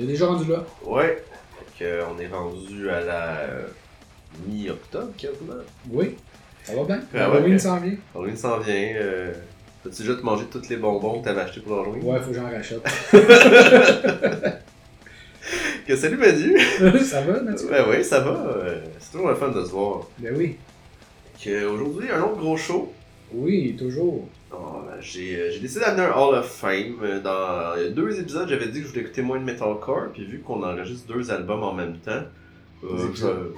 On est déjà rendu là. Ouais. Fait que, on est rendu à la euh, mi-octobre quasiment. Oui. Ça va bien? Ah ouais, Halloween ok. s'en vient. Halloween s'en vient. Euh, T'as-tu déjà te mangé tous les bonbons que t'avais achetés pour Halloween? Ouais, faut que j'en rachète. Que salut Manu! ça va, Mathieu? Ben oui, ça va. euh, C'est toujours le fun de se voir. Ben oui. Que aujourd'hui, un autre gros show. Oui, toujours. Oh, ben, j'ai euh, j'ai décidé d'amener un Hall of Fame. Euh, Dans il y a deux épisodes, j'avais dit que je voulais écouter moins de metalcore, puis vu qu'on enregistre deux albums en même temps, Deux euh, épisodes.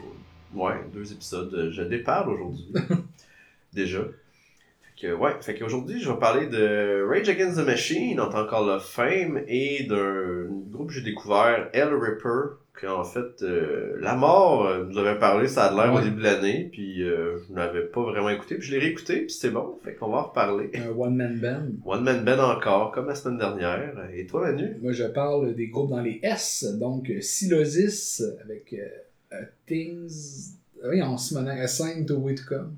je- ouais, deux épisodes, euh, je déparle aujourd'hui. Déjà. Fait que, ouais, fait qu'aujourd'hui, je vais parler de Rage Against the Machine en tant qu'Hall of Fame et d'un groupe que j'ai découvert, Hell Ripper, qu'en fait, euh, La Mort euh, nous avait parlé, ça a l'air au début de l'année, puis euh, je n'avais pas vraiment écouté, puis je l'ai réécouté, puis c'est bon, fait qu'on va en reparler. Un one-man band. One Man Band encore, comme la semaine dernière. Et toi, Manu? Moi, je parle des groupes dans les S, donc euh, Silosis avec euh, euh, Things. Oui, en se menant à Sign to Way to Come.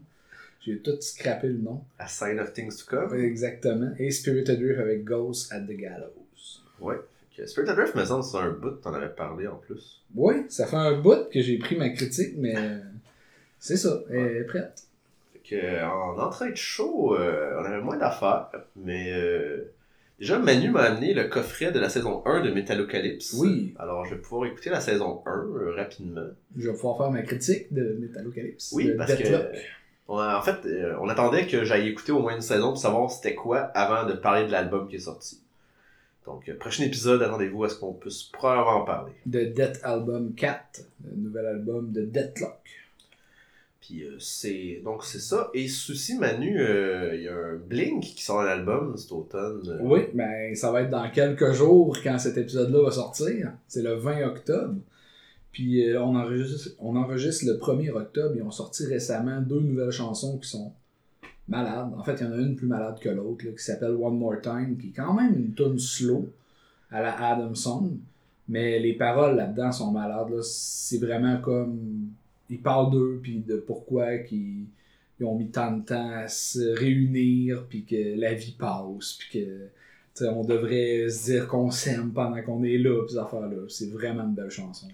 J'ai tout scrappé le nom. A Sign of Things to Come? Exactement. Et Spirited Drift avec Ghost at the Gallows. Ouais. Spirit of Drift, me semble, c'est un bout, t'en avais parlé en plus. Oui, ça fait un bout que j'ai pris ma critique, mais c'est ça. Elle est prête. Fait que, en entrée de show, euh, on avait moins d'affaires, mais euh, déjà, Manu m'a amené le coffret de la saison 1 de Metalocalypse. Oui. Alors, je vais pouvoir écouter la saison 1 euh, rapidement. Je vais pouvoir faire ma critique de Metallocalypse. Oui, de parce que. Deathlock. on a- en fait, on attendait que j'aille écouter au moins une saison pour savoir c'était quoi avant de parler de l'album qui est sorti. Donc, euh, prochain épisode, attendez-vous à ce qu'on puisse probablement en parler. De Death Album 4, le nouvel album de Deathlock. Puis euh, c'est donc c'est ça. Et souci Manu, euh, il y a un Blink qui sort un album cet automne. euh, Oui, ben ça va être dans quelques jours quand cet épisode-là va sortir. C'est le 20 octobre. Puis on, enregistre, on enregistre le 1er octobre. Ils ont sorti récemment deux nouvelles chansons qui sont malades. En fait, il y en a une plus malade que l'autre, qui s'appelle One More Time, qui est quand même une tune slow à la Adam Song. Mais les paroles là-dedans sont malades. là. C'est vraiment comme. Ils parlent d'eux, puis de pourquoi qu'ils ils ont mis tant de temps à se réunir, puis que la vie passe, puis que. on devrait se dire qu'on s'aime pendant qu'on est là, ces affaires-là. C'est vraiment une belle chanson.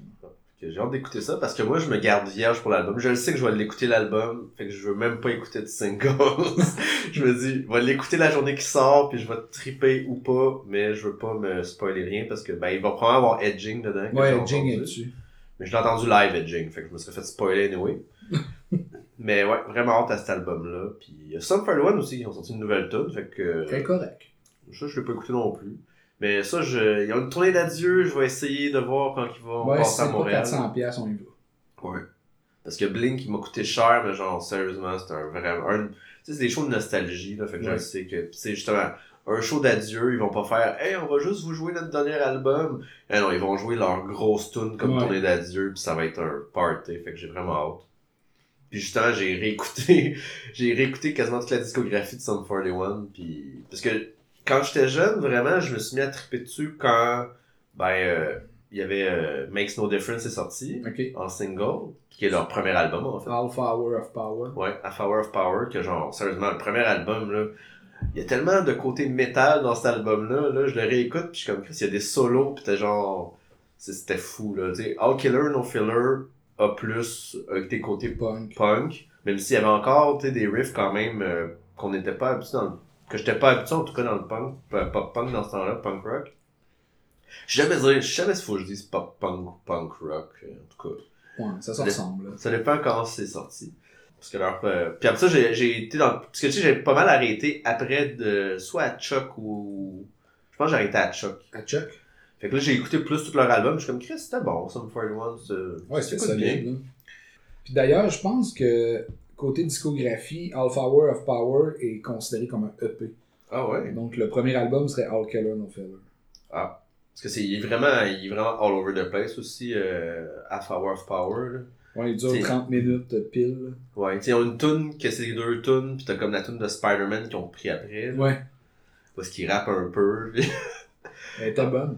J'ai hâte d'écouter ça parce que moi je me garde vierge pour l'album. Je le sais que je vais l'écouter l'album, fait que je veux même pas écouter de singles. je me dis, je vais l'écouter la journée qui sort, puis je vais triper ou pas, mais je veux pas me spoiler rien parce que ben il va probablement avoir edging dedans. Ouais, Jing est dessus. Mais je l'ai entendu live edging, fait que je me serais fait spoiler anyway. mais ouais, vraiment hâte à cet album-là. Puis il y a Sum 41 aussi qui ont sorti une nouvelle tune, fait que Très correct. ça je l'ai pas écouté non plus. Mais ça, je... il y a une tournée d'adieu, je vais essayer de voir quand ils vont Ouais, passer c'est à pas Montréal. 400$, piastres, on y va. Ouais. Parce que Blink, il m'a coûté cher, mais genre, sérieusement, c'est un vrai. Un... Tu sais, c'est des shows de nostalgie, là. Fait que je sais que. C'est justement. Un show d'adieu, ils vont pas faire Hey, on va juste vous jouer notre dernier album. Eh non, ils vont jouer leur grosse tune comme Ouais. tournée d'adieu, puis ça va être un party. Fait que j'ai vraiment hâte. Puis justement, j'ai réécouté. j'ai réécouté quasiment toute la discographie de Sum 41. Puis. Parce que quand j'étais jeune, vraiment, je me suis mis à triper dessus quand. Ben, euh, il y avait euh, Makes No Difference est sorti en single, qui est leur premier album en fait. Alpha Hour of Power. Ouais, A Hour of Power, que genre, sérieusement, le premier album, là, il y a tellement de côté métal dans cet album-là, là, je le réécoute, puis je suis comme, Chris, il y a des solos, pis t'es genre, c'était fou, là, tu sais, All Killer, No Filler, A+, avec tes côtés Punk. punk, même s'il y avait encore, tu sais, des riffs quand même, euh, qu'on n'était pas habitué dans le, que j'étais pas habitué en tout cas dans le punk, pas pop punk dans ce temps-là, punk rock. Je jamais dire, je sais jamais s'il faut que je dise pop punk ou punk rock, euh, en tout cas. Ouais, ça se Le- ressemble. Ça dépend quand c'est sorti. Parce que leur. euh, Puis après ça, j'ai j'ai été dans. Parce que tu sais, j'ai pas mal arrêté après de. Soit à Chuck ou. Je pense que j'ai arrêté à Chuck. À Chuck? Fait que là, j'ai écouté plus tout leur album. Je suis comme, Chris, c'était bon, Sum 41. c'est- Ouais, c'était solide. Puis d'ailleurs, je pense que côté discographie, Alpha Hour of Power est considéré comme un EP. Ah ouais? Donc le premier album serait All Killer No Filler. Ah. Parce que c'est il est vraiment, il est vraiment all over the place aussi, euh, Half Hour of Power. Là. Ouais, il dure C'est- 30 minutes pile. Ouais, tu sais, une tune que c'est deux tunes, pis t'as comme la tune de Spider-Man qu'ils ont pris après. là, Ouais, Parce qu'ils rappent un peu. elle était bonne.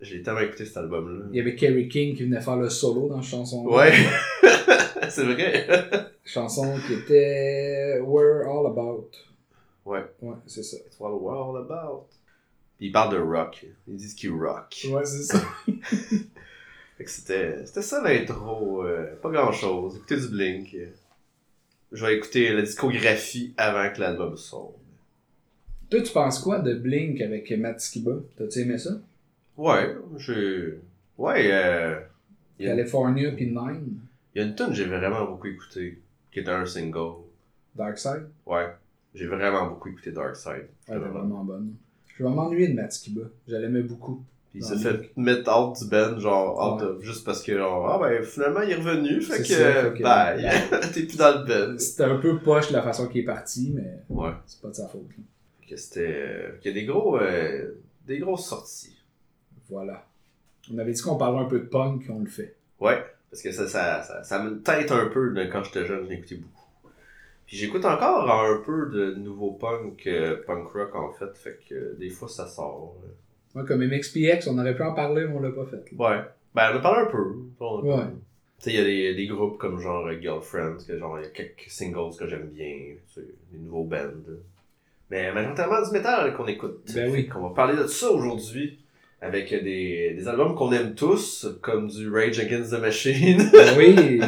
J'ai tellement écouté cet album-là. Il y avait Kerry King qui venait faire le solo dans la chanson. Ouais. c'est vrai. Chanson qui était We're All About. Ouais. Ouais, c'est ça. It's what we're all about. Puis ils parlent de rock. Ils disent qu'ils rock. Ouais, c'est ça. Fait que c'était, c'était ça l'intro. euh, pas grand chose. Écoutez du Blink. Je vais écouter la discographie avant que l'album sorte. Toi, tu penses quoi de Blink avec Matt Skiba? T'as-tu aimé ça? Ouais, j'ai. Ouais, euh. California puis Nine, il y a une tune que j'ai vraiment beaucoup écouté, qui était un single. Dark Side? Ouais, j'ai vraiment beaucoup écouté Dark Side. Ouais, elle était vraiment bonne. Je vais m'ennuyer de Matt Skiba. Je l'aimais beaucoup. Puis il s'est fait mettre out du band, genre, out Ouais. of- juste parce que, genre, ah ben, finalement, il est revenu, fait que, ça, fait que- bye, t'es plus dans le band. C'était un peu poche la façon qu'il est parti, mais Ouais. c'est pas de sa faute. Que c'était, qu'il y a des gros, euh, des grosses sorties. Voilà. On avait dit qu'on parlerait un peu de punk, on le fait. Ouais, parce que ça, ça, ça, ça me tête un peu de quand j'étais jeune, j'écoutais beaucoup. Puis j'écoute encore un peu de nouveau punk, euh, punk rock en fait, fait que euh, des fois ça sort. là. Moi, comme MXPX, on aurait pu en parler, mais on l'a pas fait. là. Ouais. Ben, on en parle un peu. On- Ouais. Tu sais, il y a des, des groupes comme genre euh, Girlfriends, que genre, il y a quelques singles que j'aime bien, tu sais, des nouveaux bands. là. Mais majoritairement du métal qu'on écoute. Ben oui. Qu'on va parler de ça aujourd'hui, avec des, des albums qu'on aime tous, comme du Rage Against the Machine. Oui!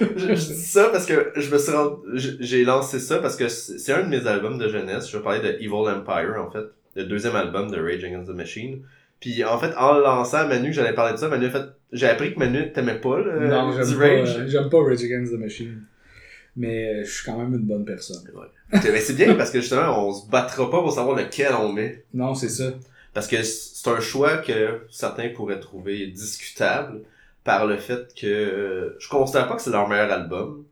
je, je dis ça parce que je me suis j'ai lancé ça parce que c'est un de mes albums de jeunesse. Je vais parler de Evil Empire, en fait. Le deuxième album de Rage Against the Machine. Puis, en fait, en lançant Manu, j'allais parler de ça, Manu a fait, j'ai appris que Manu t'aimait pas, le, non, j'aime pas, Rage. euh, j'aime pas Rage Against the Machine. Mais euh, je suis quand même une bonne personne. Mais c'est bien parce que justement, on se battra pas pour savoir lequel on met. Non, c'est ça. Parce que c'est un choix que certains pourraient trouver discutable par le fait que euh, je considère pas que c'est leur meilleur album.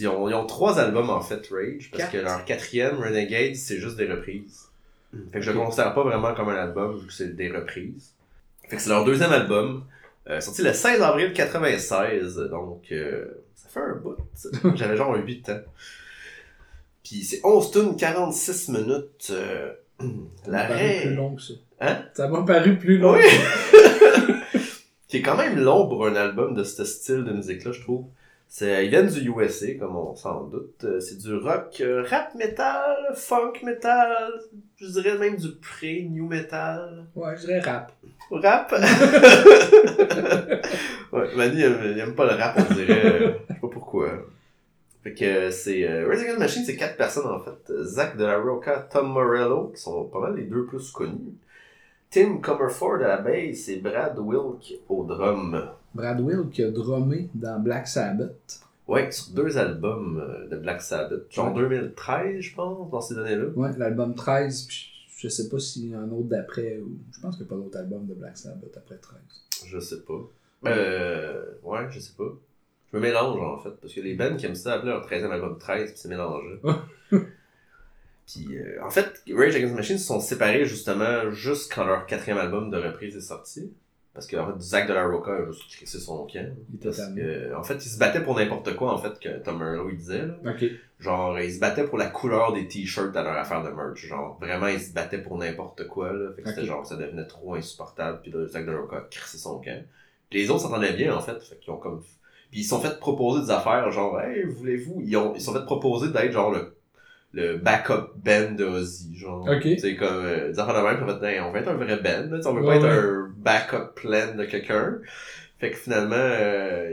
Ils ont, ils ont trois albums en fait, Rage, parce Quatre? que leur quatrième, Renegade, c'est juste des reprises. Fait que je le considère pas vraiment comme un album vu que c'est des reprises. Fait que c'est leur deuxième album, euh, sorti le 16 avril 96, donc euh, ça fait un bout. J'avais genre 8 ans. Puis c'est 11 tunes, 46 minutes. Euh, Ça m'a paru L'arrêt. plus long que ça. Hein? Ça m'a paru plus long. Oui! qui est quand même long pour un album de ce style de musique-là, je trouve. C'est, ils viennent du USA, comme on s'en doute. Euh, C'est du rock, euh, rap metal, funk metal, je dirais même du pré-new metal. Ouais, je dirais rap. Rap? ouais, Manu, il aime, pas le rap, on dirait. euh, je sais pas pourquoi. Fait que c'est. Euh, Rage Against the Machine, c'est quatre personnes en fait. Zach de la Roca, Tom Morello, qui sont pas mal les deux plus connus. Tim Comerford à la bass et Brad Wilk au drum. Brad Will qui a drummé dans Black Sabbath. Ouais, sur deux albums euh, de Black Sabbath. Genre Ouais. 2013, je pense, dans ces années-là. Ouais, l'album 13, puis je sais pas s'il y a un autre d'après, ou je pense qu'il n'y a pas d'autre album de Black Sabbath après 13. Je sais pas. Euh. Ouais, je sais pas. Je me mélange en fait, parce que les bands qui aiment ça appeler leur 13e album 13, puis c'est mélangé. puis euh, en fait, Rage Against the Machine se sont séparés justement juste quand leur quatrième album de reprise est sorti. Parce que en fait, Zach de la Roca a juste crissé son camp. Parce que, en fait, il se battait pour n'importe quoi, en fait, que Tom il disait. Là. Genre, il se battait pour la couleur des t-shirts à leur affaire de merch. Genre, vraiment, il se battait pour n'importe quoi, là. Fait que c'était genre, ça devenait trop insupportable. Puis là, Zach de la Roca a crissé son camp. Puis les autres s'entendaient bien, en fait. Fait qu'ils ont comme. Puis ils se sont fait proposer des affaires, genre, hey, voulez-vous? Ils ont, ils se sont fait proposer d'être genre le, le backup band de Ozzy, genre. C'est comme, euh, des affaires de même, puis être, Hey, on va être un vrai band, On veut Ouais, pas être un backup plan de quelqu'un. Fait que finalement, euh,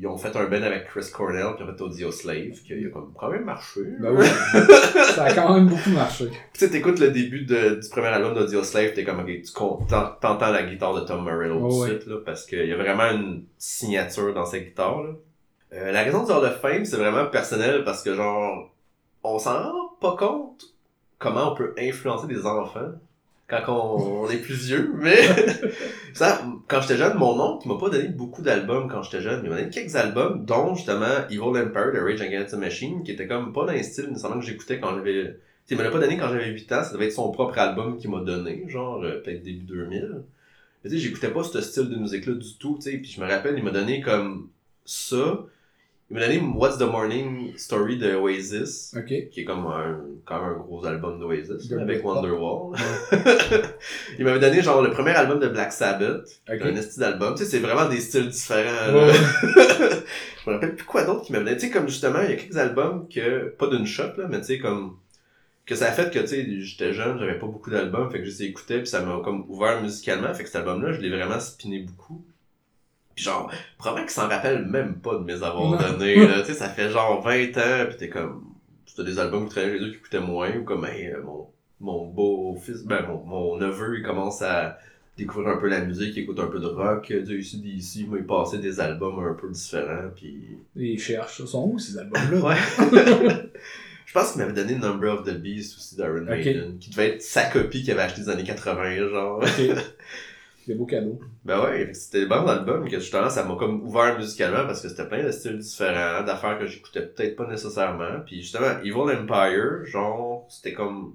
ils ont fait un band avec Chris Cornell, puis ont fait Audio Slave, qui a comme quand même marché. Ben oui. ça a quand même beaucoup marché. Puis tu sais, t'écoutes le début de, du premier album d'Audio Slave, t'es comme, ok, tu t'entends la guitare de Tom Morello tout de ouais. suite, là, parce qu'il y a vraiment une signature dans sa guitare, là. Euh, la raison du Hall of Fame, c'est vraiment personnel, parce que genre, on s'en rend pas compte comment on peut influencer des enfants quand on, on est plus vieux, mais ça, quand j'étais jeune, mon oncle m'a pas donné beaucoup d'albums quand j'étais jeune, il m'a donné quelques albums, dont justement Evil Empire de Rage Against the Machine, qui était comme pas dans un style nécessairement que j'écoutais quand j'avais... Tu sais, Il me l'a pas donné quand j'avais 8 ans, ça devait être son propre album qu'il m'a donné, genre euh, peut-être début 2000. Mais tu sais, j'écoutais pas ce style de musique-là du tout, tu sais, puis je me rappelle, il m'a donné comme ça, Il m'a donné What's the Morning Story de Oasis, qui est comme un, quand même un gros album d'Oasis, avec. Wonderwall. il m'avait donné genre le premier album de Black Sabbath, Ok. un style d'album. Tu sais, c'est vraiment des styles différents. Ouais, je me rappelle plus quoi d'autre qui m'avait donné. Tu sais, comme justement, il y a quelques albums que, pas d'une shot, là, mais tu sais, comme, que ça a fait que, tu sais, j'étais jeune, j'avais pas beaucoup d'albums, fait que je les écoutais, puis ça m'a comme ouvert musicalement, fait que cet album-là, je l'ai vraiment spiné beaucoup. Genre, probablement qu'ils s'en rappellent même pas de mes avoir là. tu sais, ça fait genre 20 ans, puis t'es comme, c'était des albums qui traînaient les deux qui coûtaient moins, ou comme, hey, euh, mon, mon beau-fils, ben, mon, mon neveu, il commence à découvrir un peu la musique, il écoute un peu de rock, euh, du ici, d'ici, moi, il passait des albums un peu différents, puis... Ils cherchent. Ils sont où ces albums-là? Ouais. Je pense qu'il m'avait donné Number of the Beast aussi d'Iron Ok. Maiden, qui devait être sa copie qu'il avait acheté des années 80, genre. Des beaux cadeaux. Ben ouais, c'était des bons albums que justement ça m'a comme ouvert musicalement parce que c'était plein de styles différents, d'affaires que j'écoutais peut-être pas nécessairement. Puis justement, Evil Empire, genre, c'était comme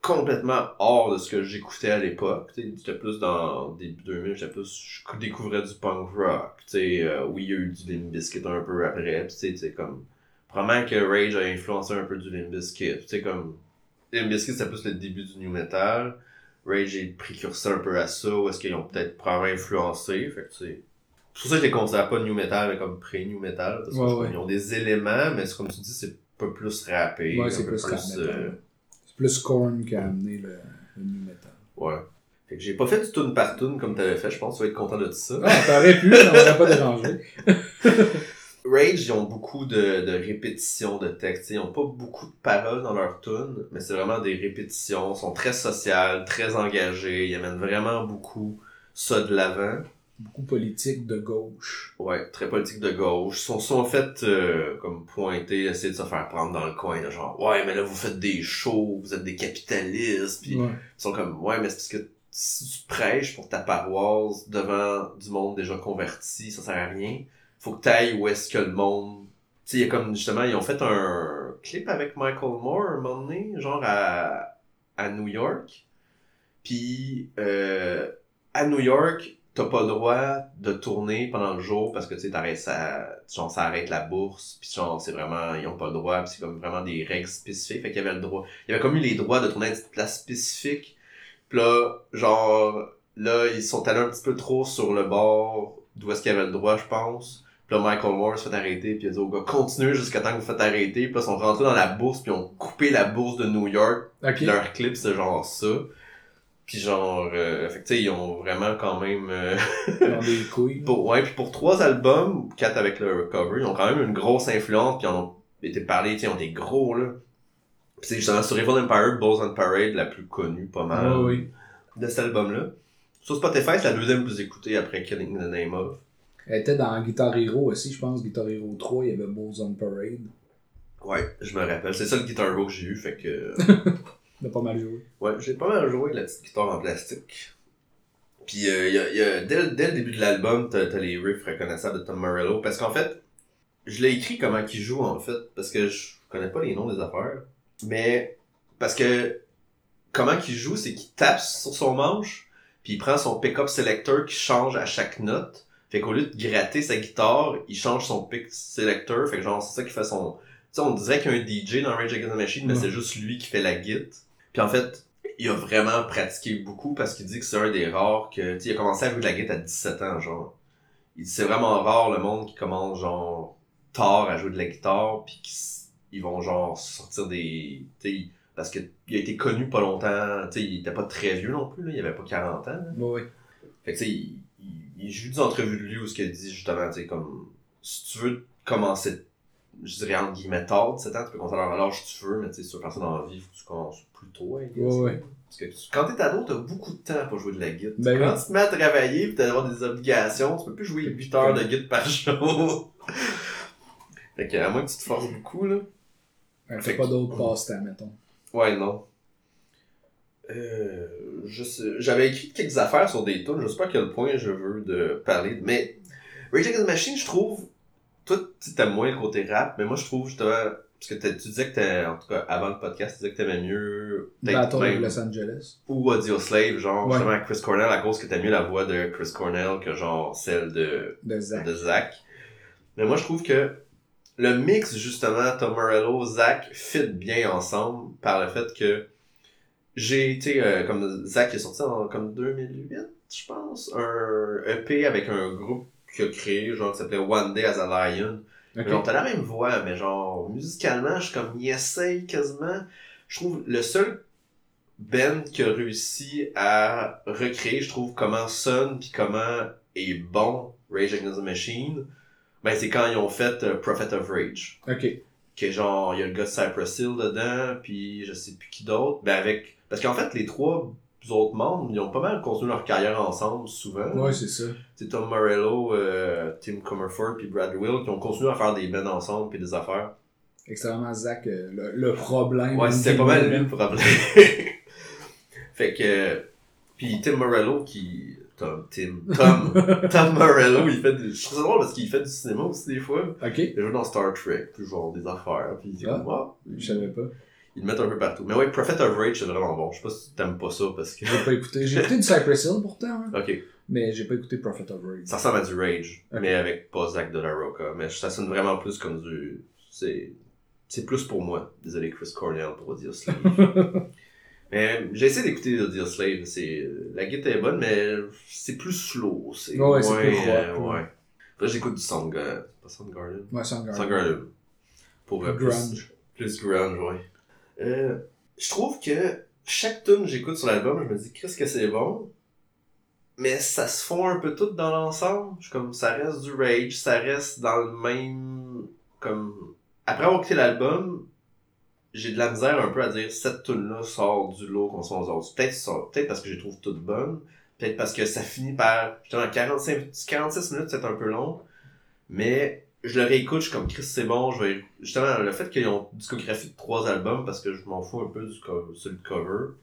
complètement hors de ce que j'écoutais à l'époque. J'étais plus dans début 2000, j'étais plus, je découvrais du punk rock. Euh, oui, il y a eu du Limp un peu après, puis tu comme, probablement que Rage a influencé un peu du Limp Bizkit. Comme, c'était plus le début du new metal. Rage est précurseur un peu à ça, ou est-ce qu'ils ont peut-être probablement influencé, fait que c'est... Pour ça que je les considère pas new metal, mais comme pré-new metal, parce Ouais, ouais. qu'ils ont des éléments, mais comme tu dis, c'est un peu plus rappé, Ouais, c'est plus rap euh. C'est plus Korn qui a amené le, le new metal. ouais. Fait que j'ai pas fait du tune par tune comme t'avais fait, je pense que tu vas être content de ça. Ah, t'aurais pu, ça m'aurait pas dérangé. Rage, ils ont beaucoup de, de répétitions de textes. Ils ont pas beaucoup de paroles dans leur tune, mais c'est vraiment des répétitions. Ils sont très sociales, très engagés. Ils amènent vraiment beaucoup ça de l'avant. Beaucoup politique de gauche. Ouais, très politique de gauche. Ils sont, sont en fait euh, comme pointés, essayer de se faire prendre dans le coin. genre, ouais, mais là, vous faites des shows, vous êtes des capitalistes. Puis Ouais. ils sont comme, ouais, mais c'est parce que si tu prêches pour ta paroisse devant du monde déjà converti, ça sert à rien. Faut que t'ailles où est-ce que le monde... Tu sais, comme, justement, ils ont fait un clip avec Michael Moore un moment donné, genre à, à New York. Puis, euh, à New York, t'as pas le droit de tourner pendant le jour parce que, tu sais, ça, arrête la bourse. Puis, genre, c'est vraiment, ils ont pas le droit. Puis, c'est comme vraiment des règles spécifiques. Fait qu'il y avait le droit. Il y avait comme eu les droits de tourner à une place spécifique. Puis là, genre, là, ils sont allés un petit peu trop sur le bord d'où est-ce qu'il y avait le droit, je pense. Puis là, Michael Moore se fait arrêter, puis il a dit au gars, continuez jusqu'à temps que vous faites arrêter. Puis là, ils sont rentrés dans la bourse, puis ils ont coupé la bourse de New York. Ok. Leur clip, c'est genre ça. Puis genre, euh, fait que tu sais, ils ont vraiment quand même... euh, Ils ont des couilles. pour, ouais, puis pour trois albums, quatre avec le recover, ils ont quand même une grosse influence, puis ils ont été parlés, tu sais, ils ont des gros, là. Puis c'est justement sur Evil Empire, Bulls on Parade, la plus connue, pas mal, Ouais, oui. de cet album-là. Sur Spotify, c'est la deuxième plus écoutée après Killing the Name of. Elle était dans Guitar Hero aussi, je pense. Guitar Hero 3, il y avait Bulls on Parade. Ouais, je me rappelle. C'est ça le Guitar Hero que j'ai eu, fait que... Il a pas mal joué. Ouais, j'ai pas mal joué la petite guitare en plastique. Puis euh, y a, y a, dès, le- dès le début de l'album, t'as t'as les riffs reconnaissables de Tom Morello. Parce qu'en fait, je l'ai écrit comment qu'il joue en fait. Parce que je connais pas les noms des affaires. Mais parce que comment qu'il joue, c'est qu'il tape sur son manche, puis il prend son pick-up selector qui change à chaque note. Fait qu'au lieu de gratter sa guitare, il change son pick selector. Fait que genre, c'est ça qui fait son... Tu sais, on dirait qu'il y a un DJ dans Rage Against the Machine, mais c'est juste lui qui fait la guitare. Puis en fait, il a vraiment pratiqué beaucoup parce qu'il dit que c'est un des rares que, tu sais, il a commencé à jouer de la guitare à 17 ans, genre. Il dit c'est vraiment rare le monde qui commence, genre, tard à jouer de la guitare, puis qu'ils vont, genre, sortir des, tu sais, parce que il a été connu pas longtemps, tu sais, il était pas très vieux non plus, là, il avait pas 40 ans, là. Oui. Fait que, tu sais, il, il joue des entrevues de lui où ce qu'il dit, justement, tu sais, comme, si tu veux commencer, je dirais, entre guillemets, tard, 17 ans, tu peux commencer à l'âge que tu veux, mais tu sais, si tu veux dans la vie, faut que tu commences plus tôt, guess. Ouais, ouais. Parce que tu- quand t'es ado, t'as beaucoup de temps pour jouer de la guitare. Ben quand oui. tu te mets à travailler pis t'as des obligations, tu peux plus jouer 8 heures de guitare par jour. fait que, à moins que tu te forces beaucoup, là. Elle Fait fait pas que- d'autres passe-temps, mettons. Ouais, non. Euh, j'avais écrit quelques affaires sur des tunes, je sais pas à quel point je veux de parler, mais Rage Against the Machine, je trouve, toi, tu t'aimes moins le côté rap, mais moi, je trouve, justement, parce que t'as- tu disais que t'es, en tout cas, avant le podcast, tu disais que t'aimais mieux, Battle of Los Angeles. ou Audio Slave, genre, Ouais. justement, Chris Cornell, à cause que t'as mieux la voix de Chris Cornell que, genre, celle de, De Zach. de Zach. Mais moi, je trouve que le mix, justement, Tom Morello, Zach, fit bien ensemble par le fait que j'ai été, euh, comme Zach est sorti en comme 2008, je pense, un EP avec un groupe qu'il a créé, genre, qui s'appelait One Day as a Lion. Ok. Genre, t'as la même voix, mais genre, musicalement, je suis comme, il essaye quasiment. Je trouve, le seul band qui a réussi à recréer, je trouve, comment sonne puis comment est bon Rage Against the Machine, ben, c'est quand ils ont fait euh, Prophet of Rage. Ok. Que genre, il y a le gars de Cypress Hill dedans, puis je sais plus qui d'autre. Ben, avec, parce qu'en fait, les trois autres membres, ils ont pas mal continué leur carrière ensemble, souvent. Ouais, c'est ça. C'est Tom Morello, euh, Tim Comerford puis Brad Will qui ont continué à faire des bands ensemble puis des affaires. Extrêmement Zach, euh, le, le problème. Ouais, c'était pas mal lui le problème. fait que puis Tim Morello qui Tom Tim Tom Tom Morello, il fait du... je trouve ça drôle parce qu'il fait du cinéma aussi des fois. Ok, Il joue dans Star Trek, puis genre des affaires, puis c'est Ah. comme ah, je savais pas. Ils le mettent un peu partout. Mais ouais, Prophet of Rage c'est vraiment bon. Je sais pas si t'aimes pas ça parce que J'ai pas écouté. J'ai écouté du Cypress Hill pourtant, hein, OK, mais j'ai pas écouté Prophet of Rage. ça ressemble à du Rage, mais avec pas Zach de la Roca, mais ça sonne vraiment plus comme du c'est c'est plus pour moi. Désolé Chris Cornell pour Audio Slave. mais j'ai essayé d'écouter Audio Slave, c'est la guitare est bonne mais c'est plus slow, c'est Ouais, c'est moins, plus rock, euh, ouais. ouais. Là j'écoute du Soundgarden, pas Soundgarden? Ouais, Soundgarden. Soundgarden. Pour euh, Plus plus grunge. Plus grunge, ouais. Euh, je trouve que chaque tune que j'écoute sur l'album, je me dis, Chris, que c'est bon. Mais ça se fond un peu tout dans l'ensemble. Comme, ça reste du rage, ça reste dans le même. Comme. Après avoir écouté l'album, j'ai de la misère un peu à dire, cette tune-là sort du lot qu'on soit aux autres. Peut-être peut-être parce que je les trouve toutes bonnes. Peut-être parce que ça finit par. Justement, 45, 46 minutes, c'est un peu long. Mais je le réécoute, je suis comme Chris, c'est bon. Je vais... Justement, le fait qu'ils ont discographie de trois albums, parce que je m'en fous un peu du co- sur le cover,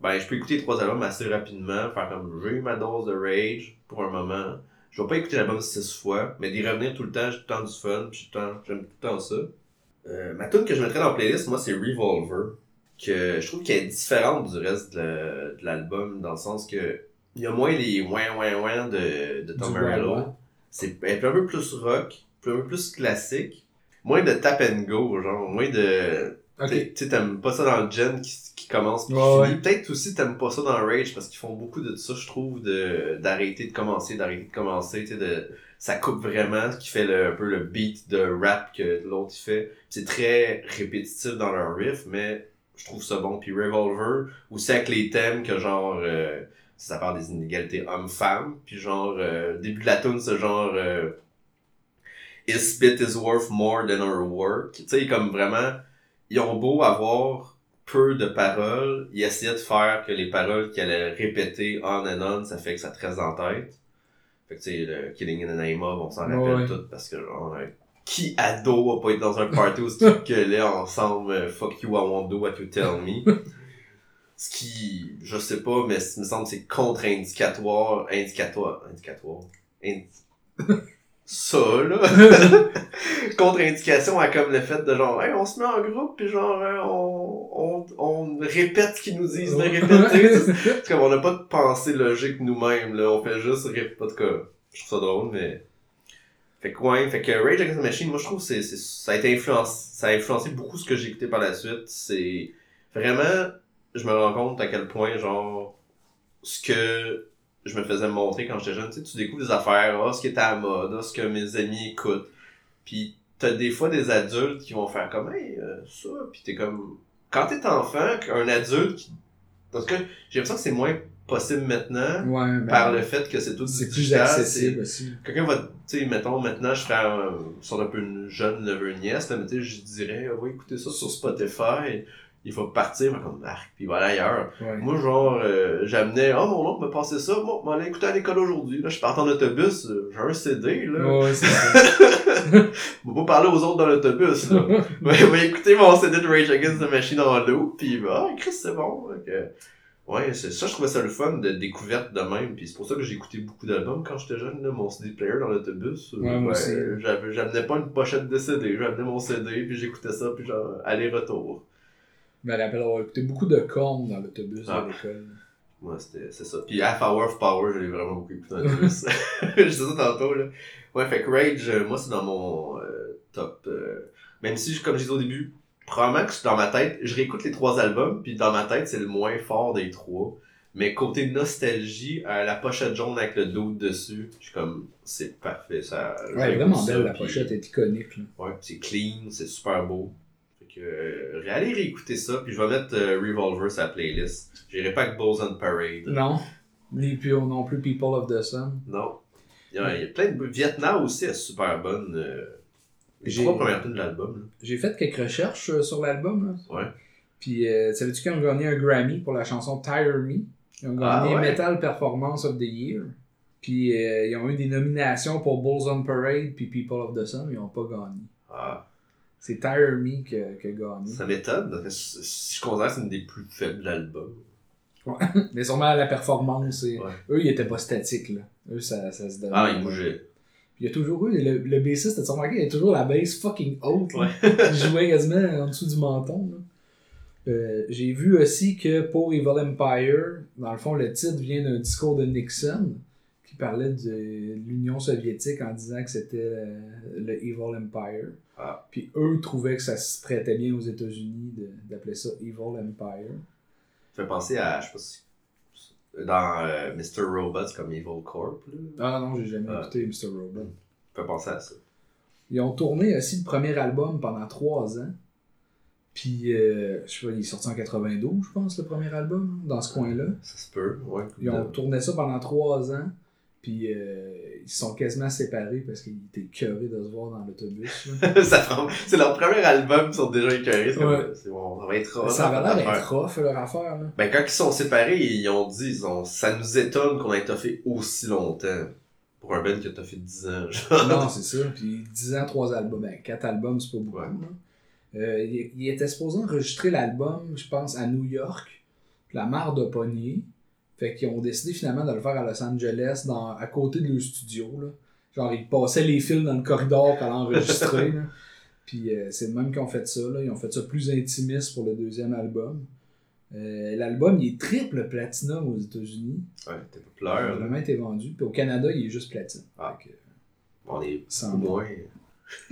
ben je peux écouter trois albums assez rapidement, faire comme j'ai eu ma dose de rage pour un moment. Je vais pas écouter l'album six fois, mais d'y revenir tout le temps, j'ai tout le temps du fun, puis j'aime tout le temps ça. Euh, ma tune que je mettrais dans la playlist, moi, c'est Revolver, que je trouve qu'elle est différente du reste de, de l'album, dans le sens que il y a moins les ouin ouin ouin de, de Tom Morello. C'est un peu plus rock, un peu plus classique. Moins de tap and go, genre, moins de. Ok. Tu sais, t'aimes pas ça dans le gen qui, qui commence puis Ouais. Peut-être aussi t'aimes pas ça dans Rage parce qu'ils font beaucoup de ça, je trouve, de d'arrêter de commencer, d'arrêter de commencer, tu sais, de. Ça coupe vraiment, ce qui fait le, un peu le beat de rap que l'autre il fait. C'est très répétitif dans leur riff, mais je trouve ça bon. Puis Revolver, aussi avec les thèmes que genre. euh, ça parle des inégalités hommes-femmes, puis genre, euh, début de la tune c'est genre. euh, His spit is worth more than her work. Tu sais, comme vraiment, ils ont beau avoir peu de paroles, ils essayaient de faire que les paroles qu'ils allaient répéter on and on, ça fait que ça te reste en tête. Fait que tu sais, le Killing in the Name of, on s'en rappelle ouais. tout parce que genre, qui ado a pas été dans un party où ils gueulaient ensemble euh, Fuck you, I won't do what you tell me. Ce qui, je sais pas, mais il me semble que c'est contre-indicatoire, indicatoire, indicatoire, indi- ça, là. Contre-indication à comme le fait de genre, hey, on se met en groupe, puis genre, hein, on, on, on répète ce qu'ils nous disent de répéter. C'est comme, on n'a pas de pensée logique nous-mêmes, là. On fait juste répéter. En tout cas, je trouve ça drôle, mais. Fait que, ouais, fait que Rage Against the Machine, moi, je trouve que c'est, c'est, ça a été influencé, ça a influencé beaucoup ce que j'ai écouté par la suite. C'est vraiment, je me rends compte à quel point, genre, ce que je me faisais montrer quand j'étais jeune, tu sais, tu découvres des affaires, ah, ce qui est à la mode, ah, ce que mes amis écoutent. Puis t'as des fois des adultes qui vont faire comme, hey, euh, ça, puis t'es comme, quand t'es enfant, un adulte qui, en tout cas, j'ai l'impression que c'est moins possible maintenant, Ouais, ben, par le fait que c'est tout c'est plus accessible aussi. quelqu'un va, tu sais, mettons, maintenant, je ferais un, un peu une jeune neveu nièce, là, mais tu sais, je dirais, ouais, écoutez ça sur Spotify, il faut partir, mais comme, ah, puis il va aller ailleurs. Ouais. Moi, genre, euh, j'amenais, oh, mon oncle me passait ça, moi, m'en aller écouter à l'école aujourd'hui, là, je pars en autobus, euh, j'ai un CD, là, Ouais, on va pas parler aux autres dans l'autobus, là. mais il va écouter mon CD de Rage Against the Machine en loop, puis va, ah, Chris, c'est bon, que, Ouais, c'est ça, je trouvais ça le fun de découverte de même. Puis c'est pour ça que j'ai écouté beaucoup d'albums quand j'étais jeune, là, mon CD player dans l'autobus. Ouais, j'avais- J'amenais pas une pochette de CD, j'amenais mon CD, puis j'écoutais ça, puis genre, aller-retour. Je me rappelle avoir écouté beaucoup de cornes dans l'autobus Ah. à l'école. Moi, c'était, c'est ça. Puis Half Hour of Power, je l'ai vraiment beaucoup écouté en plus. je disais ça tantôt, là. Ouais, fait que Rage, euh, moi, c'est dans mon euh, top. euh, même si, comme je disais au début, probablement que dans ma tête, je réécoute les trois albums, puis dans ma tête, c'est le moins fort des trois. Mais côté nostalgie, euh, la pochette jaune avec le dos dessus, je suis comme, c'est parfait. Ça, Ouais, vraiment ça, belle, la puis- pochette est iconique. Là. Ouais, c'est clean, c'est super beau. Que, euh, allez réécouter ça, puis je vais mettre euh, Revolver la playlist. J'irai pas avec Bulls on Parade. Non, ni plus non plus People of the Sun. Non. Il y, a, il y a plein de. Vietnam aussi est super bonne. euh, les trois premières tunes de l'album. J'ai fait quelques recherches euh, sur l'album. Ouais. Puis, euh, savais-tu qu'ils ont gagné un Grammy pour la chanson Tire Me? Ils ont Ah, gagné ouais. Metal Performance of the Year. Puis, ils ont eu des nominations pour Bulls on Parade puis People of the Sun, mais ils n'ont pas gagné. Ah, C'est Tire Me qui a, qui a gagné. ça m'étonne. que Je considère que c'est une des plus faibles de l'album. Mais sûrement la performance, et... Ouais. eux, ils étaient pas statiques. Là. Eux, ça, ça se donnait. Ah, il bougeait. Puis il y a toujours eu, le, le bassiste, t'as remarqué, il y a toujours la bass fucking haute. Ouais. il jouait quasiment en dessous du menton. Euh, J'ai vu aussi que pour Evil Empire, dans le fond, le titre vient d'un discours de Nixon qui parlait de l'Union soviétique en disant que c'était le Evil Empire. Ah. Puis eux trouvaient que ça se prêtait bien aux États-Unis d'appeler ça Evil Empire. Ça fait penser à, je sais pas si. Dans euh, Mr. Robot, comme Evil Corp. Là. Ah non, j'ai jamais Ah. écouté Mr. Robot. Ça fait penser à ça. Ils ont tourné aussi le premier album pendant trois ans. Puis, euh, je sais pas, il est sorti en 92, je pense, le premier album, dans ce coin-là. Ça se peut, ouais. Ils ont tourné ça pendant trois ans. Puis, euh, ils sont quasiment séparés parce qu'ils étaient curés de se voir dans l'autobus. c'est leur premier album, ils sont déjà écœurés. Ouais. bon, ça va être rough, ça avait l'air d'être rough, leur affaire. Là. Ben, quand ils sont séparés, ils ont dit, ils ont, ça nous étonne qu'on ait toffé aussi longtemps. Pour un band qui a toffé 10 ans, genre. non, c'est ça. Puis, 10 ans, trois albums. Ben, quatre albums, c'est pas beaucoup. Ouais. Euh, il, il était supposé enregistrer l'album, je pense, à New York. La marre de pogner. Fait qu'ils ont décidé finalement de le faire à Los Angeles, dans, à côté de leur studio. Là. Genre, ils passaient les fils dans le corridor pour aller enregistrer. là. Puis euh, c'est le même qu'ils ont fait ça. Là. Ils ont fait ça plus intimiste pour le deuxième album. Euh, L'album, il est triple platinum aux États-Unis. Ouais, t'es Il a populaire, vraiment été vendu. Puis au Canada, il est juste platine. Ah. Fait que, On est moins.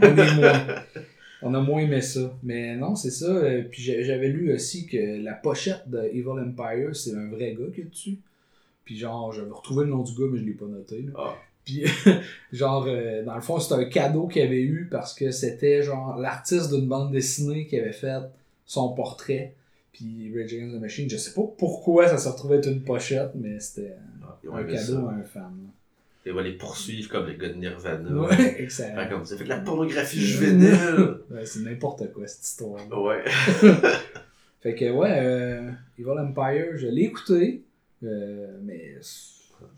on est moins. On a moins aimé ça. Mais non, c'est ça. Euh, Puis j'avais lu aussi que la pochette de Evil Empire, c'est un vrai gars qui est dessus. Puis genre, j'avais retrouvé le nom du gars, mais je l'ai pas noté. là. Ah. Puis genre, euh, dans le fond, c'était un cadeau qu'il avait eu parce que c'était genre l'artiste d'une bande dessinée qui avait fait son portrait. Puis Rage Against the Machine, je sais pas pourquoi ça se retrouvait être une pochette, mais c'était Ah, un cadeau ça. à un fan. Ils vont les poursuivre comme les gars de Nirvana. Ouais, excellent. comme ça. Fait de la pornographie juvénile. Ouais, c'est n'importe quoi cette histoire. ouais. Fait que ouais, euh, Evil Empire, je l'ai écouté, euh, mais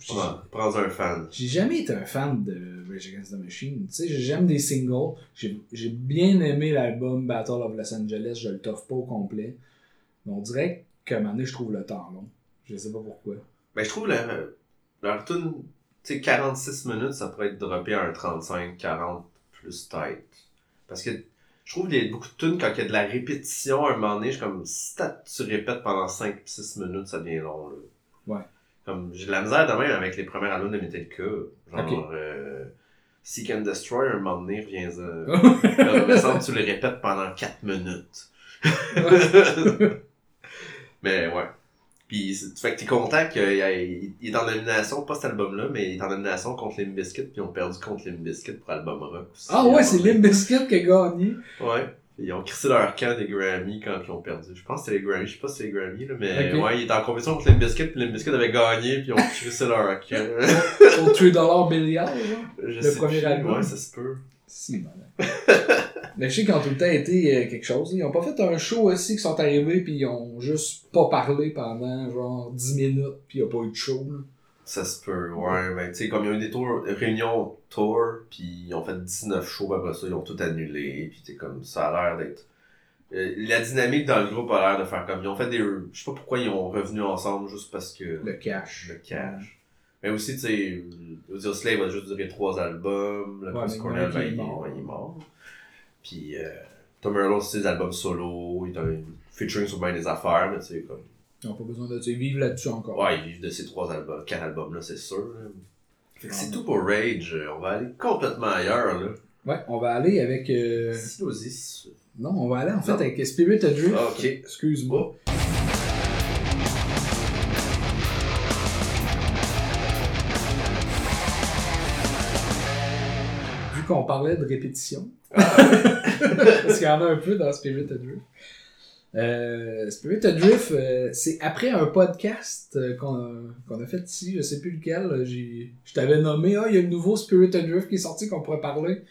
Prends- un fan. j'ai jamais été un fan de Rage Against the Machine. Tu sais, j'aime des singles. J'ai bien aimé l'album Battle of Los Angeles, je le toffe pas au complet. Mais on dirait qu'à un moment donné, je trouve le temps long. Je sais pas pourquoi. Ben, je trouve leur, leur tune, tu sais, 46 minutes, ça pourrait être droppé à un 35, 40 plus tight. Parce que je trouve qu'il y a beaucoup de tunes, quand il y a de la répétition, à un moment donné, je suis comme, si tu répètes pendant 5-6 minutes, ça devient long, là. Ouais. Comme, j'ai de la misère de même avec les premiers albums de Metallica. Genre, Ok. euh, Seek and Destroy, à un moment donné, reviens-en. Là, il me semble que tu le répètes pendant 4 minutes. Mais ouais. Puis fait que t'es content qu'il il il est en nomination, pas cet album-là, mais il est en nomination contre Limp Bizkit, puis ils ont perdu contre Limp Bizkit pour album rock aussi. ah ouais, c'est Limp Bizkit qui a gagné. Ouais. Ils ont crissé leur camp des Grammy quand ils ont perdu. Je pense que c'était les Grammy, je sais pas si c'est les Grammy, là, mais ouais, il était en compétition contre Limp Bizkit, puis Limp Bizkit avait gagné, puis ils ont crissé leur camp. Au 3$ billiard, genre. Je Le sais premier album. Ouais, ça se peut. Si, malin. Mais je sais qu'ils ont tout le temps été euh, quelque chose. Ils ont pas fait un show aussi qui sont arrivés puis ils ont juste pas parlé pendant genre 10 minutes puis il y a pas eu de show. là. Ça se peut, ouais. Ben, tu sais, comme ils ont eu des tours, réunions tour, puis ils ont fait 19 shows, après ça, ils ont tout annulé, puis tu comme ça a l'air d'être. Euh, la dynamique dans le groupe a l'air de faire comme. Ils ont fait des. Je sais pas pourquoi ils ont revenu ensemble, juste parce que. Le cash. Le cash. Mais aussi, tu sais, Audio Slave a juste duré trois albums, le Ouais, Cornell, ben, est il, mort. ouais, il est mort. Puis, euh, Tom Merlo, c'est des albums solo, il a un featuring sur bien des affaires, mais tu sais, comme. Ils n'ont pas besoin de vivent là-dessus encore. Ouais, ils vivent de ces trois albums, quatre albums-là, c'est sûr. Fait que c'est Ouais. tout pour Rage. On va aller complètement ailleurs, là. Ouais, on va aller avec. euh. Non, on va aller en fait avec Spirit Adrift. Ah, ok. Excuse-moi. Vu qu'on parlait de répétition, parce qu'il y en a un peu dans Spirit Adrift. Euh, Spirit Adrift, euh, c'est après un podcast euh, qu'on a, fait ici, je sais plus lequel, euh, je t'avais nommé, ah, il y a le nouveau Spirit Adrift qui est sorti qu'on pourrait parler.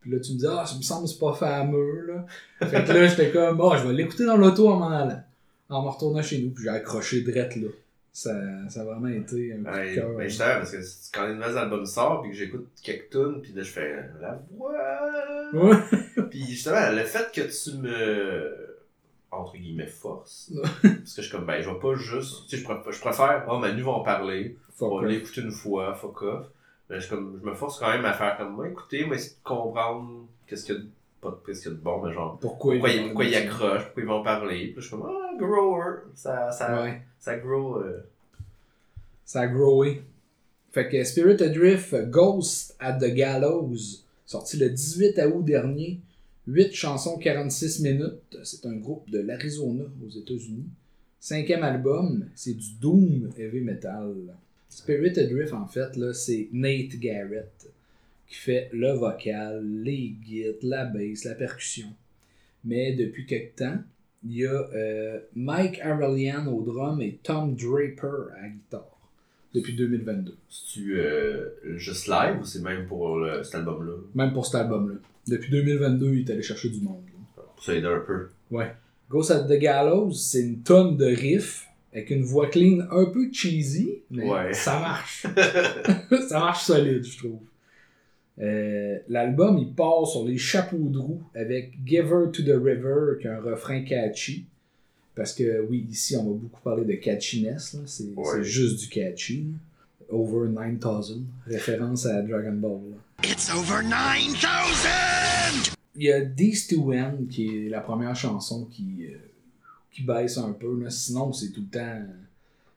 Puis là, tu me dis, ah, ça me semble c'est pas fameux, là. Fait que là, j'étais comme, oh, je vais l'écouter dans l'auto en m'en allant. En me retournant chez nous, puis j'ai accroché drette là. Ça, ça a vraiment été un coup de Ouais, cœur. ben justement, parce que quand un nouvel album sort, puis que j'écoute quelques tunes, puis là, je fais la voix. Ouais. Puis justement, le fait que tu me. entre guillemets, force. Parce que je suis comme, ben, je vais pas juste. Tu sais, je préfère, je préfère oh, Manu va en parler. On va l'écouter une fois, fuck off. Mais je, suis comme, je me force quand même à faire comme moi, écoutez, moi, essayer de comprendre qu'est-ce qu'il y a de. Pas qu'est-ce qu'il y a de bon, mais genre. Pourquoi, Pourquoi, ils il, pourquoi il accroche, pourquoi ils vont en parler. Puis là, je suis comme, ah, grower. Ça, ça, Ouais. Ça grow. euh, Ça a growé. Fait que Spirit Adrift Ghost at the Gallows, sorti le 18 août dernier, 8 chansons 46 minutes. C'est un groupe de l'Arizona aux États-Unis. Cinquième album, c'est du Doom Heavy Metal. Spirit Adrift, en fait, là, c'est Nate Garrett qui fait le vocal, les guides, la bass, la percussion. Mais depuis quelque temps, il y a euh, Mike Aurelian au drum et Tom Draper à la guitare depuis 2022. C'est-tu euh, juste live ou c'est même pour le- cet album-là? Même pour cet album-là. Depuis 2022, il est allé chercher du monde. là. Pour ça aider un peu. Ouais. Ghost at the Gallows, c'est une tonne de riffs avec une voix clean un peu cheesy, mais Ouais. ça marche. ça marche solide, je trouve. Euh, L'album, il part sur les chapeaux de roue avec Giver to the River, qui a un refrain catchy. Parce que, oui, ici, on va beaucoup parler de catchiness. là. C'est Ouais. juste du catchy. Over 9000, référence à Dragon Ball. là. It's over 9,000! Il y a These Two End, qui est la première chanson qui, euh, qui baisse un peu. Là. Sinon, c'est tout le temps.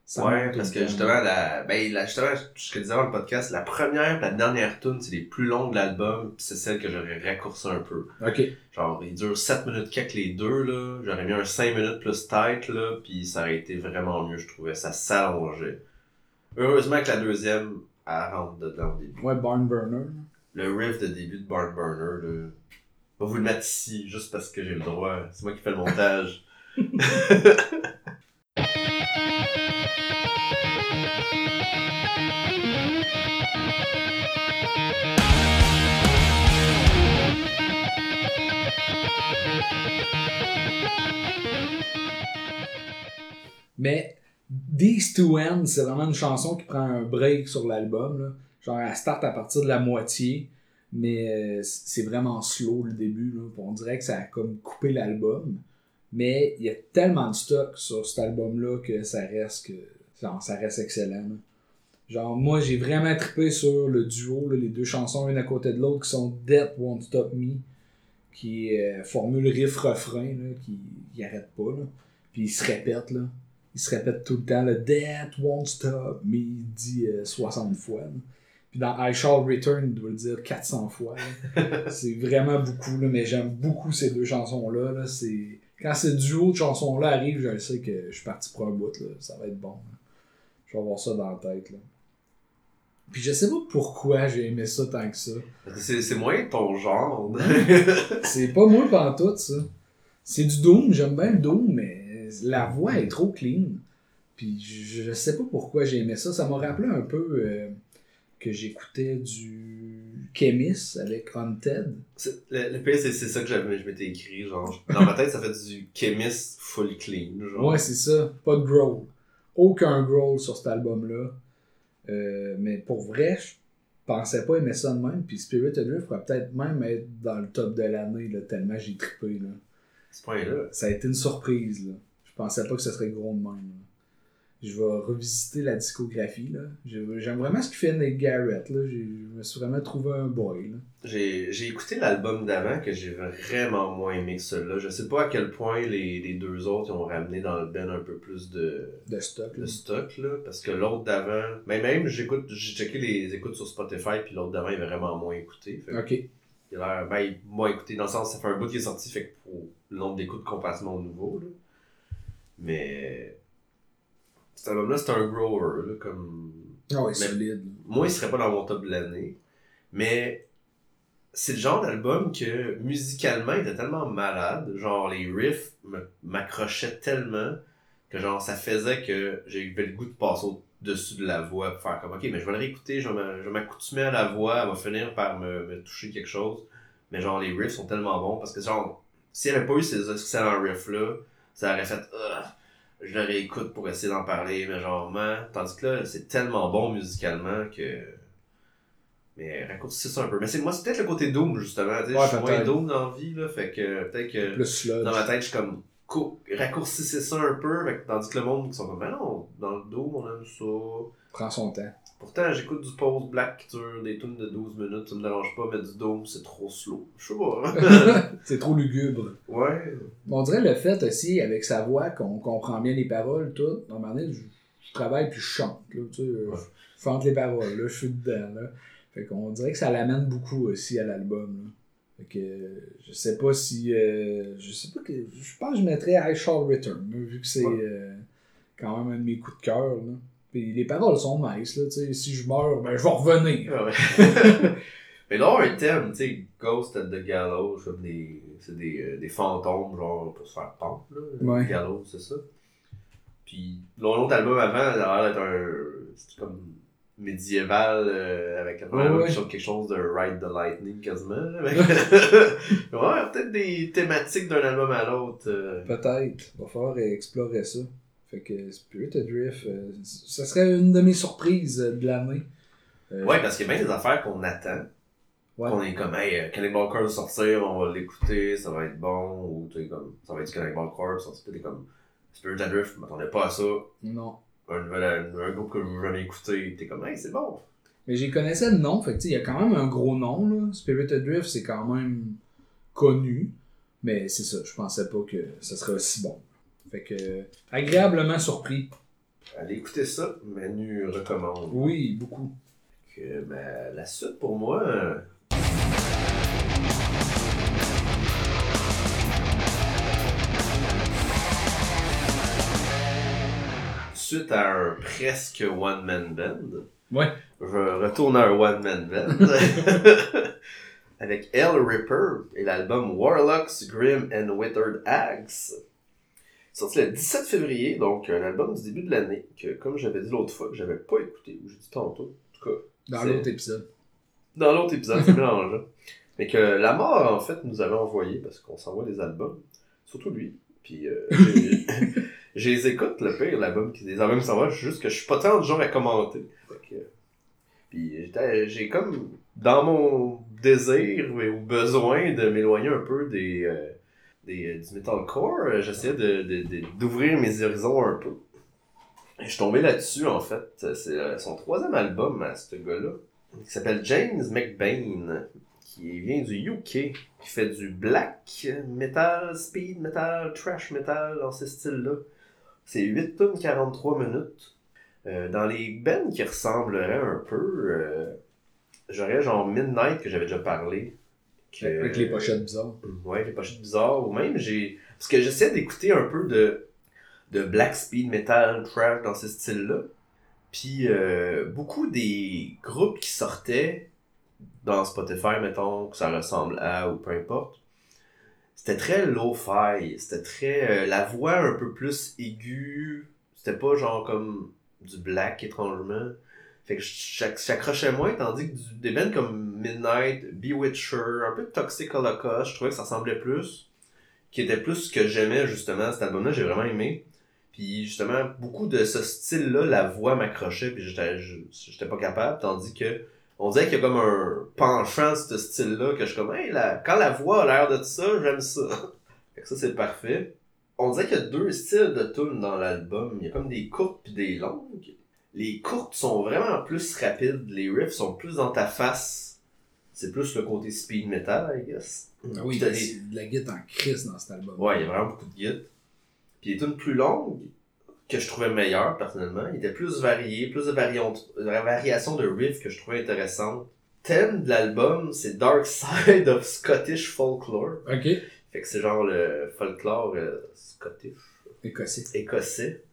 Ça ouais, parce que justement, la, ben, la, justement, ce que je disais dans le podcast, la première et la dernière tune, c'est les plus longues de l'album, c'est celle que j'aurais raccourci un peu. Ok. Genre, il dure 7 minutes quelques les deux, là. J'aurais mis un 5 minutes plus tight, là, puis ça aurait été vraiment mieux, je trouvais. Ça s'allongeait. Heureusement que la deuxième, elle rentre dedans au début. Ouais, Barn Burner. Le riff de début de Barn Burner, là. Je vais vous le mettre ici, juste parce que j'ai le droit. C'est moi qui fais le montage. Mais These Two Ends, c'est vraiment une chanson qui prend un break sur l'album. Genre, elle start à partir de la moitié, mais euh, c'est vraiment slow le début. On dirait que ça a comme coupé l'album. Mais il y a tellement de stock sur cet album-là que ça reste que ça reste excellent. Genre, moi, j'ai vraiment trippé sur le duo, là, les deux chansons une à côté de l'autre qui sont Death Won't Stop Me, qui euh, formule riff-refrain, qui, qui arrête pas. Là. Puis il se répète, là. Il se répète tout le temps, le Death won't stop me, il dit euh, 60 fois. là. Puis dans I Shall Return, il doit le dire 400 fois. c'est vraiment beaucoup, là, mais j'aime beaucoup ces deux chansons-là. Là. C'est... Quand ce duo de chansons-là arrive, je sais que je suis parti pour un bout. Là. Ça va être bon. là. Je vais avoir ça dans la tête. Là. Puis je sais pas pourquoi j'ai aimé ça tant que ça. C'est c'est moins ton genre. C'est pas moi pantoute, ça. C'est du Doom, j'aime bien le Doom, mais la voix est trop clean. Puis je, je sais pas pourquoi j'ai aimé ça. Ça m'a rappelé un peu euh, que j'écoutais du Chemis avec Haunted. C'est- le, le pire, c'est ça que j'avais, je m'étais écrit. Genre, dans ma tête, ça fait du chemist full clean. Genre. Ouais, c'est ça. Pas de growl. Aucun growl sur cet album-là. Euh, mais pour vrai, je pensais pas aimer ça de même. Puis Spirit Adrift pourrait peut-être même être dans le top de l'année, tellement j'ai trippé. Là. ce point-là. ça a été une surprise. Là. Je pensais pas que ce serait gros de même. là. Je vais revisiter la discographie. là. J'ai- J'aime vraiment ce qu'il fait Nate Garrett. Là. Je me suis vraiment trouvé un boy. Là. J'ai j'ai écouté l'album d'avant que j'ai vraiment moins aimé que celui-là. Je sais pas à quel point les, les deux autres ont ramené dans le ben un peu plus de, De stock. de stock là parce que l'autre d'avant mais même j'écoute j'ai checké les écoutes sur Spotify puis l'autre d'avant il est vraiment moins écouté fait Ok. il a l'air ben, moins écouté dans le sens ça fait un bout qui est sorti fait que pour le nombre d'écoutes comparativement au nouveau là. mais cet album là c'est un grower là, comme Ah ouais, Mais- solide. moi, il serait pas dans mon top de l'année. Mais c'est le genre d'album que musicalement, il était tellement malade. Genre, les riffs m'accrochaient tellement que genre, ça faisait que j'avais le goût de passer au-dessus de la voix pour faire comme, ok, mais je vais le réécouter, je vais m'accoutumer à la voix, elle va finir par me, me toucher quelque chose. Mais genre, les riffs sont tellement bons parce que genre, s'il n'y avait pas eu ces excellents riffs-là, ça aurait fait, Ugh, je le réécoute pour essayer d'en parler, mais genre, man, tandis que là, c'est tellement bon musicalement que. Mais raccourcissez ça un peu. Mais c'est moi, c'est peut-être le côté Doom, justement. Ouais, je suis moins. Doom dans la vie, là. Fait que peut-être que Plus dans ma tête, je suis comme. cou- Raccourcissez ça un peu. Fait tandis que le monde, ils sont comme, ben non, dans le Doom, on aime ça. Prends son temps. Pourtant, j'écoute du post-black qui dure des tunes de 12 minutes, ça me dérange pas, mais du Doom, c'est trop slow. Je sais pas. C'est trop lugubre. ouais. On dirait le fait aussi, avec sa voix, qu'on comprend bien les paroles, tout. Normalement, je, je travaille puis je chante. Là, tu sais, euh, Ouais. Je chante les paroles, là, je suis dedans. Là. Fait qu'on dirait que ça l'amène beaucoup aussi à l'album. Fait que je sais pas si. euh, je sais pas que. Je pense que je mettrais I Shall Return, vu que c'est Ouais. euh, quand même un de mes coups de cœur. là. Puis les paroles sont nice, là, tu sais. Si je meurs, ben je vais revenir. Ah ouais. Mais là, un thème, tu sais, Ghost at the Gallows, comme des, c'est des, euh, des fantômes, genre, pour se faire pendre, là. Ouais. Gallows, c'est ça. Puis, l'autre album avant, ça a l'air d'être un. C'est comme médiéval, euh, avec la Ouais, quelque chose de Ride the Lightning quasiment. avec- ouais, peut-être des thématiques d'un album à l'autre. euh. Peut-être. Va falloir explorer ça. Fait que Spirit Drift, euh, ça serait une de mes surprises de l'année. Euh, Ouais, parce qu'il y a bien des affaires qu'on attend. ouais. On est comme, hey, euh, Cannibal Corpse va sortir, on va l'écouter, ça va être bon, ou tu comme, ça va être Cannibal Corpse, ensuite t'es comme, Spirit Adrift, je m'attendais pas à ça, Non. un, nouvel, un, un groupe que je jamais écouté, t'es comme, hey, c'est bon. Mais j'y connaissais le nom, fait que il y a quand même un gros nom, là. Spirit Drift, c'est quand même connu. Mais c'est ça, je pensais pas que ça serait aussi bon. Fait que, agréablement surpris. Allez écouter ça, Manu recommande. Oui, beaucoup. Que, ben, la suite pour moi, euh, suite à un presque one-man band, Ouais. je retourne à un one-man band avec Hell Ripper et l'album Warlocks, Grim and Withered Axe. Sorti le 17 février, donc un album du début de l'année que, comme j'avais dit l'autre fois, que j'avais pas écouté, ou j'ai dit tantôt, en tout cas, Dans l'autre épisode. dans l'autre épisode, c'est mélangeant. Mais que la mort, en fait, nous avait envoyé, parce qu'on s'envoie des albums, surtout lui. Puis, euh, je les écoute, le pire, l'album, qui- les albums qui s'envoient, juste que je suis pas tant du genre à commenter. Fait que, puis, j'ai comme, dans mon désir ou besoin de m'éloigner un peu des, euh, des, euh, du metalcore, euh, j'essayais de, de- d'ouvrir mes horizons un peu. Et je suis tombé là-dessus, en fait. C'est euh, son troisième album à ce gars-là qui s'appelle James McBain, qui vient du UK, qui fait du black metal, speed metal, trash metal dans ces styles-là. C'est 8 tonnes 43 minutes. Dans les bands qui ressembleraient un peu, j'aurais genre Midnight que j'avais déjà parlé. Avec les pochettes bizarres. Ouais, les pochettes bizarres. Ou même, j'ai. Parce que j'essaie d'écouter un peu de, de black speed metal, trash dans ce style-là. Puis, euh, beaucoup des groupes qui sortaient dans Spotify, mettons, que ça ressemble à ou peu importe, c'était très low-fi. C'était très. euh, la voix un peu plus aiguë. C'était pas genre comme du black étrangement. Fait que j'ac- j'accrochais moins, tandis que des bands comme Midnight, Bewitcher, un peu Toxic Holocaust, je trouvais que ça ressemblait plus. Qui était plus ce que j'aimais justement, cet album-là, j'ai vraiment aimé. Puis justement, beaucoup de ce style-là, la voix m'accrochait, puis j'étais j'étais pas capable, tandis que on dirait qu'il y a comme un penchant de ce style-là, que je suis comme, hey, la- quand la voix a l'air de ça, j'aime ça. fait que ça, c'est parfait. on dirait qu'il y a deux styles de tunes dans l'album. Il y a comme des courtes puis des longues. Les courtes sont vraiment plus rapides, les riffs sont plus dans ta face. C'est plus le côté speed metal, I guess. Ah oui, t'as des- de la guitare en crise dans cet album. Ouais, il y a vraiment beaucoup de guides. Puis les tunes plus longues, que je trouvais meilleures personnellement, ils étaient plus variés, plus de variations de riffs que je trouvais intéressantes. Thème de l'album, c'est Dark Side of Scottish Folklore. Ok. Fait que c'est genre le folklore euh, scottish, Écossais. écossais.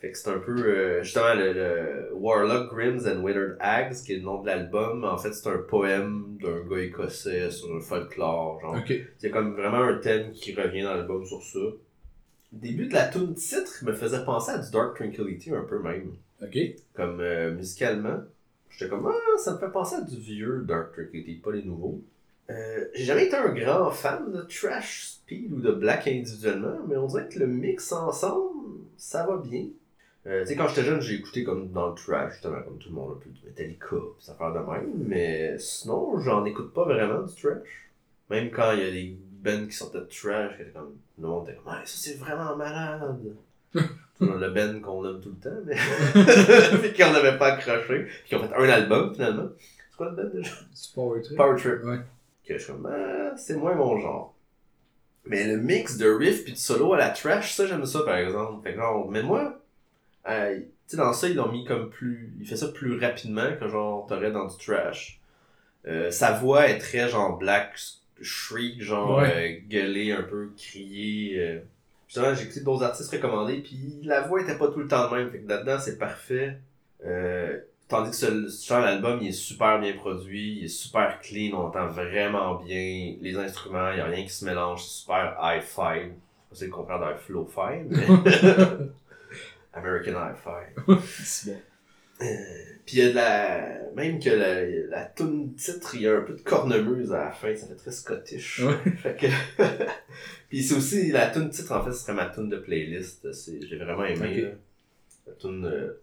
Fait que c'est un peu, euh, justement, le, le Warlock Grims and Withered Hags, qui est le nom de l'album. En fait, c'est un poème d'un gars écossais sur un folklore, genre. Ok. Il y a comme vraiment un thème qui revient dans l'album sur ça. Le début de la tune titre me faisait penser à du Dark Tranquility un peu même. Ok. Comme euh, musicalement. J'étais comme, ah, ça me fait penser à du vieux Dark Tranquility, pas les nouveaux. Euh, J'ai jamais été un grand fan de Trash Speed ou de Black individuellement, mais on dirait que le mix ensemble, ça va bien. Euh, tu sais, quand j'étais jeune, j'ai écouté comme dans le trash, justement, comme tout le monde, un peu du Metallica, pis ça faire de même, mais sinon, j'en écoute pas vraiment du trash. Même quand il y a des bands qui sortaient de trash, qui étaient comme, le monde était comme, ouais, ça c'est vraiment malade. Le band qu'on aime tout le temps, mais puis qu'on n'avait pas accroché, puis qui ont fait un album finalement. C'est quoi le band déjà? C'est Power Trip. Power Trip. Ouais. Que je suis comme, ah, c'est moins mon genre. Mais le mix de riff puis de solo à la trash, ça j'aime ça par exemple. Fait que genre, mais moi, euh, tu sais, dans ça, ils l'ont mis comme plus. Il fait ça plus rapidement que genre t'aurais dans du trash. Euh, sa voix est très genre black shriek, genre Ouais. euh, gueuler un peu, crier. euh. Justement, j'ai écouté d'autres artistes recommandés, puis la voix était pas tout le temps le même. Fait que là-dedans, c'est parfait. Tandis que ce, genre d'album, il est super bien produit, il est super clean, on entend vraiment bien les instruments, il n'y a rien qui se mélange, super hi-fi. C'est le contraire d'un flow-fi, mais American hi-fi. C'est bon. Puis il y a de la. Même que la, la tune titre, il y a un peu de cornemuse à la fin, ça fait très scottish. Ouais. Fait que. Puis c'est aussi la tune titre, en fait, ce serait ma tune de playlist. C'est- J'ai vraiment aimé. La tune. euh,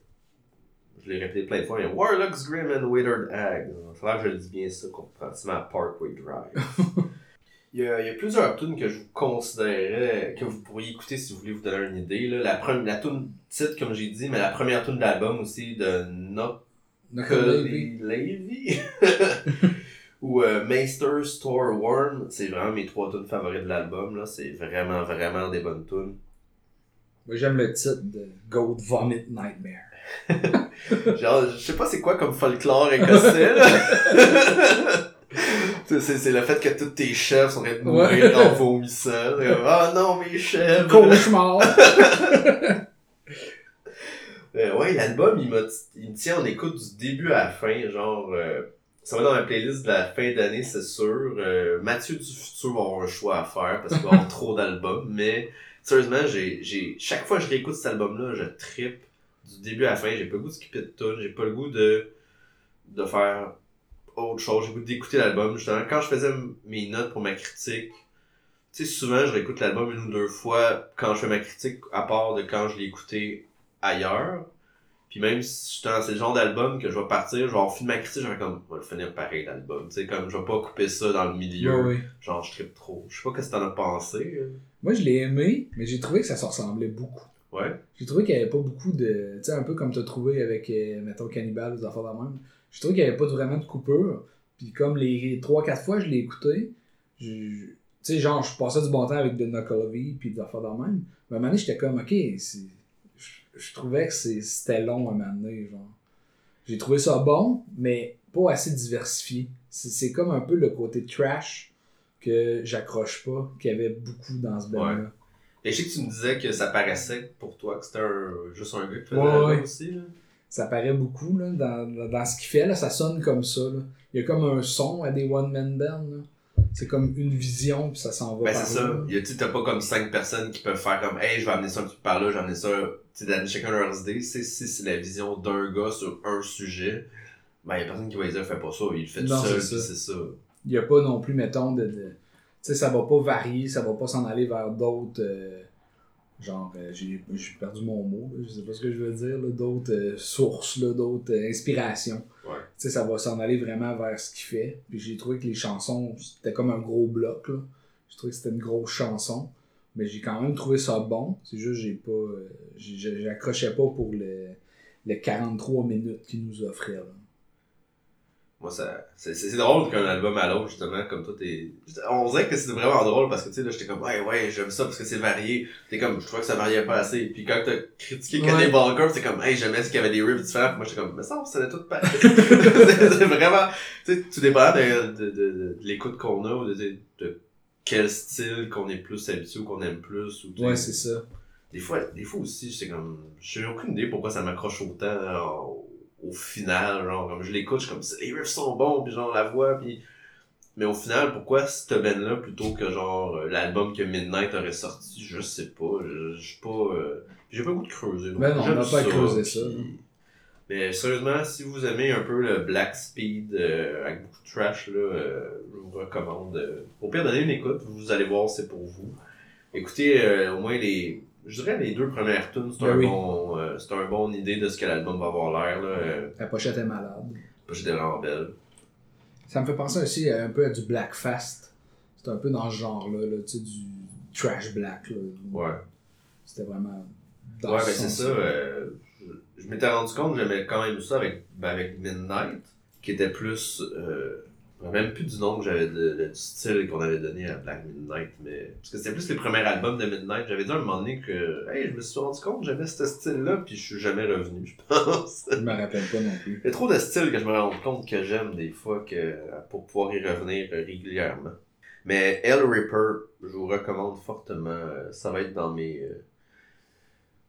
je l'ai répété plein de fois, mais Warlock's Grim and Withered Hag. Ça que je le dis bien ça, comparativement à Parkway Drive. Il y, a, il y a plusieurs tunes que je vous considérais, que vous pourriez écouter si vous voulez vous donner une idée. Là. La, première, la tune titre, comme j'ai dit, mais la première tune de l'album aussi de Knuckle Baby. Levy ou euh, Meister Store Worm, c'est vraiment mes trois tunes favorites de l'album là, c'est vraiment vraiment des bonnes tunes. Moi, j'aime le titre de Goat Vomit Nightmare. Genre, je sais pas c'est quoi comme folklore écossais. C'est- le fait que tous tes chefs sont en train de mourir Ouais. en vomissant. Ah non, mes chefs! Cauchemar! Euh, ouais, l'album, il, il me tient en écoute du début à la fin. Genre, euh, ça va dans ma playlist de la fin d'année, c'est sûr. Euh, Mathieu du futur va avoir un choix à faire parce qu'il va avoir trop d'albums. Mais sérieusement, j'ai, j'ai, chaque fois que je réécoute cet album-là, je trippe du début à la fin. J'ai pas le goût de skipper de tune. J'ai pas le goût de, de faire autre chose. J'ai d'écouter l'album. Justement, quand je faisais mes notes pour ma critique, tu sais, souvent, je réécoute l'album une ou deux fois quand je fais ma critique, à part de quand je l'ai écouté ailleurs. Puis même si c'est le genre d'album que je vais partir, je vais finir ma critique, je vais comme, je vais le finir pareil l'album. Tu sais, comme, je vais pas couper ça dans le milieu. Genre, je trippe trop. Je sais pas qu'est-ce que t'en as pensé. euh. Moi, je l'ai aimé, mais j'ai trouvé que ça se ressemblait beaucoup. Ouais. J'ai trouvé qu'il n'y avait pas beaucoup de. Tu sais, un peu comme tu as trouvé avec, euh, mettons, Cannibal ou des affaires de même. J'ai trouvé qu'il n'y avait pas vraiment de coupure. Puis comme les 3-4 fois que je l'ai écouté, je- je- tu sais, genre, je passais du bon temps avec The Knucklehead puis des affaires de même. Mais à un moment donné, j'étais comme, ok, je, je trouvais que c'était long à un moment donné, genre. J'ai trouvé ça bon, mais pas assez diversifié. C'est comme un peu le côté trash que j'accroche pas, qu'il y avait beaucoup dans ce band-là. Et je sais que tu me disais que ça paraissait pour toi que c'était juste un gars qui faisait ouais. aussi. Là. Ça paraît beaucoup là, dans, ce qu'il fait. Là, ça sonne comme ça. Là. Il y a comme un son à des one-man bands. C'est comme une vision, puis ça s'en va Ben c'est ça. là. Il y a, t'as pas comme cinq personnes qui peuvent faire comme Hey, je vais amener ça un petit peu par là, je vais amener ça. Tu sais, chacun leurs idées. C'est si c'est la vision d'un gars sur un sujet. Ben, il y a personne qui va dire fais pas ça, il le fait tout seul, c'est ça. c'est ça. Il n'y a pas non plus, mettons, de. de- Tu sais, ça va pas varier, ça va pas s'en aller vers d'autres. euh, genre, euh, j'ai perdu mon mot, là, je sais pas ce que je veux dire, d'autres euh, sources, d'autres euh, inspirations. Ouais. Tu sais, ça va s'en aller vraiment vers ce qu'il fait. Puis j'ai trouvé que les chansons, c'était comme un gros bloc, là. J'ai trouvé que c'était une grosse chanson. Mais j'ai quand même trouvé ça bon. C'est juste j'ai pas. J'accrochais pas pour le, le 43 minutes qu'il nous offrait. Là. Moi, ça, c'est, drôle qu'un album à l'autre, justement, comme toi, t'es, on dirait que c'est vraiment drôle parce que, tu sais, là, j'étais comme, ouais, ouais, j'aime ça parce que c'est varié. T'es comme, je trouvais que ça variait pas assez. Puis quand t'as critiqué Ouais. Cannibal Corpse, c'est comme, hey, j'aimais ce qu'il y avait des riffs différents. Puis moi, j'étais comme, mais ça, c'était tout pareil. c'est, vraiment, tu sais, tout dépend de, de, de, de, l'écoute qu'on a ou de, de, quel style qu'on est plus habitué ou qu'on aime plus. Ou, Ouais, c'est ça. des fois, des fois aussi, c'est comme, j'ai aucune idée pourquoi ça m'accroche autant au, final, genre, comme je l'écoute, je suis comme, les riffs sont bons, puis genre, la voix, puis... Mais au final, pourquoi cette band-là plutôt que genre euh, l'album que Midnight aurait sorti, je sais pas, je je suis pas... euh, J'ai pas le goût de creuser. donc Ben non, on n'a pas puis- ça. Mais sérieusement, si vous aimez un peu le Black Speed euh, avec beaucoup de trash, là, euh, je vous recommande. au pire, donnez une écoute, vous allez voir, c'est pour vous. Écoutez au moins les. Je dirais les deux premières tunes, c'est Ben un oui. bon, euh, un bon idée de ce que l'album va avoir l'air. Euh, La pochette est malade. j'étais vraiment belle. Ça me fait penser aussi un peu à du Black Fast. C'est un peu dans ce genre-là, là, tu sais, du trash black. Là. Ouais. C'était vraiment. dans ouais, ce ben c'est ça. euh, je je m'étais rendu compte que j'aimais quand même ça avec, ben, avec Midnight, qui était plus. Euh, me rappelle même plus du nom que j'avais du style qu'on avait donné à Black Midnight, mais. Parce que c'était plus les premiers albums de Midnight. J'avais dit à un moment donné que. Hey, je me suis rendu compte que j'aimais ce style-là, puis je suis jamais revenu, je pense. Je me rappelle pas non plus. Il y a trop de styles que je me rends compte que j'aime des fois que pour pouvoir y revenir régulièrement. Mais Hell Ripper, je vous recommande fortement. euh, Ça va être dans mes. euh,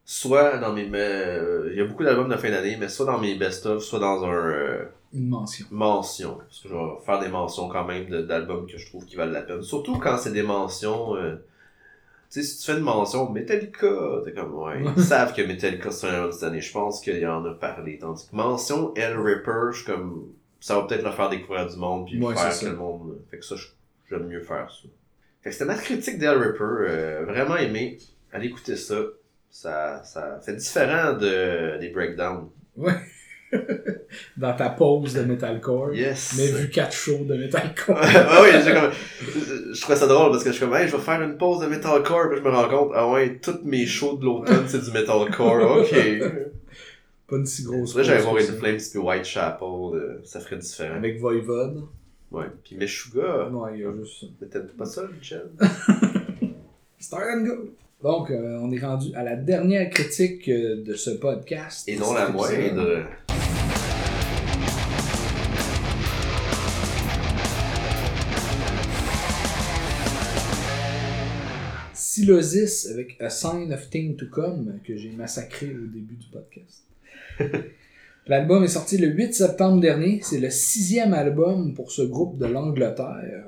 soit dans mes. euh, Il y a beaucoup d'albums de fin d'année, mais soit dans mes best-of, soit dans un. Une mention. mention. Parce que je vais faire des mentions quand même d'albums que je trouve qui valent la peine. Surtout quand c'est des mentions. euh, tu sais, si tu fais une mention Metallica, t'es comme, ouais, ils savent que Metallica c'est un album cette année. Je pense qu'il y en a parlé. Tandis que mention Hell Ripper, je suis comme, ça va peut-être leur faire découvrir du monde, puis Ouais, faire c'est que le monde. Fait que ça, j'aime mieux faire ça. Fait que c'était ma critique d'Hell Ripper. euh, vraiment aimé. Allez écouter ça. Ça, ça fait différent de, des breakdowns. Ouais. Dans ta pause de metalcore. Yes! Mais vu quatre shows de metalcore. j'ai comme, je, trouvais ça drôle parce que je suis comme, hey, je vais faire une pause de metalcore, puis je me rends compte, ah ouais, toutes mes shows de l'automne, c'est du metalcore, ok. Pas une si grosse Là, j'allais voir ça. Flames puis Whitechapel, euh, ça ferait différent. Avec Voivode. Ouais. Puis Meshuga, Ouais, il y a juste ça. peut-être pas ça, Michel. Start and go. Donc, euh, on est rendu à la dernière critique euh, de ce podcast. Et non la moindre. Silosis avec A Sign of Thing to Come que j'ai massacré au début du podcast. L'album est sorti le 8 septembre dernier. C'est le sixième album pour ce groupe de l'Angleterre.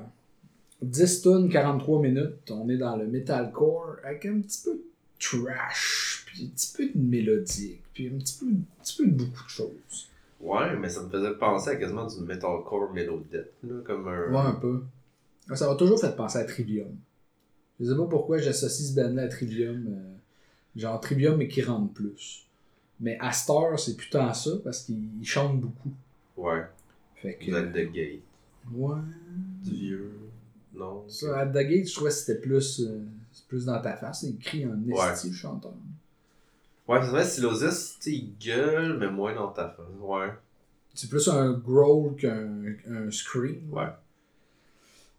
10 tonnes, 43 minutes. On est dans le metalcore avec un petit peu de trash, puis un petit peu de mélodique, puis un petit peu, un petit peu de beaucoup de choses. Ouais, mais ça me faisait penser à quasiment du metalcore mélodette, comme un... Ouais, un peu. Ça m'a toujours fait penser à Trivium. Je sais pas pourquoi j'associe ce band-là à Trivium. euh, genre Trivium, mais qui rentre plus. Mais Astor, c'est putain ça, parce qu'il chante beaucoup. Ouais. Fait que. At the Gate. Ouais. Du vieux. Non. Ça, At the Gate, je trouvais que c'était plus, euh, plus dans ta face. Il crie en Ouais. esti, le chanteur. Ouais, c'est vrai, Silosis, tu il gueule, mais moins dans ta face. Ouais. C'est plus un growl qu'un un scream. Ouais.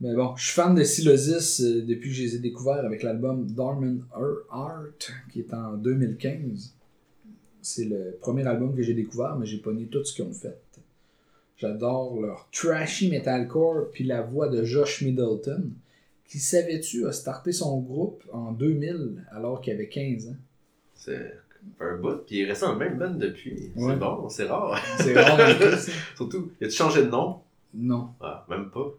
Mais bon, je suis fan de Silosis euh, depuis que je les ai découverts avec l'album Dorman Art, qui est en 2015. C'est le premier album que j'ai découvert, mais j'ai pogné tout ce qu'ils ont fait. J'adore leur trashy metalcore, puis la voix de Josh Middleton, qui, savais-tu, a starté son groupe en 2000, alors qu'il avait 15 ans? C'est un bout, puis il est resté dans le même band depuis. Ouais. C'est bon, c'est rare. C'est rare. Surtout, il a-tu changé de nom? Non. Ah, même pas.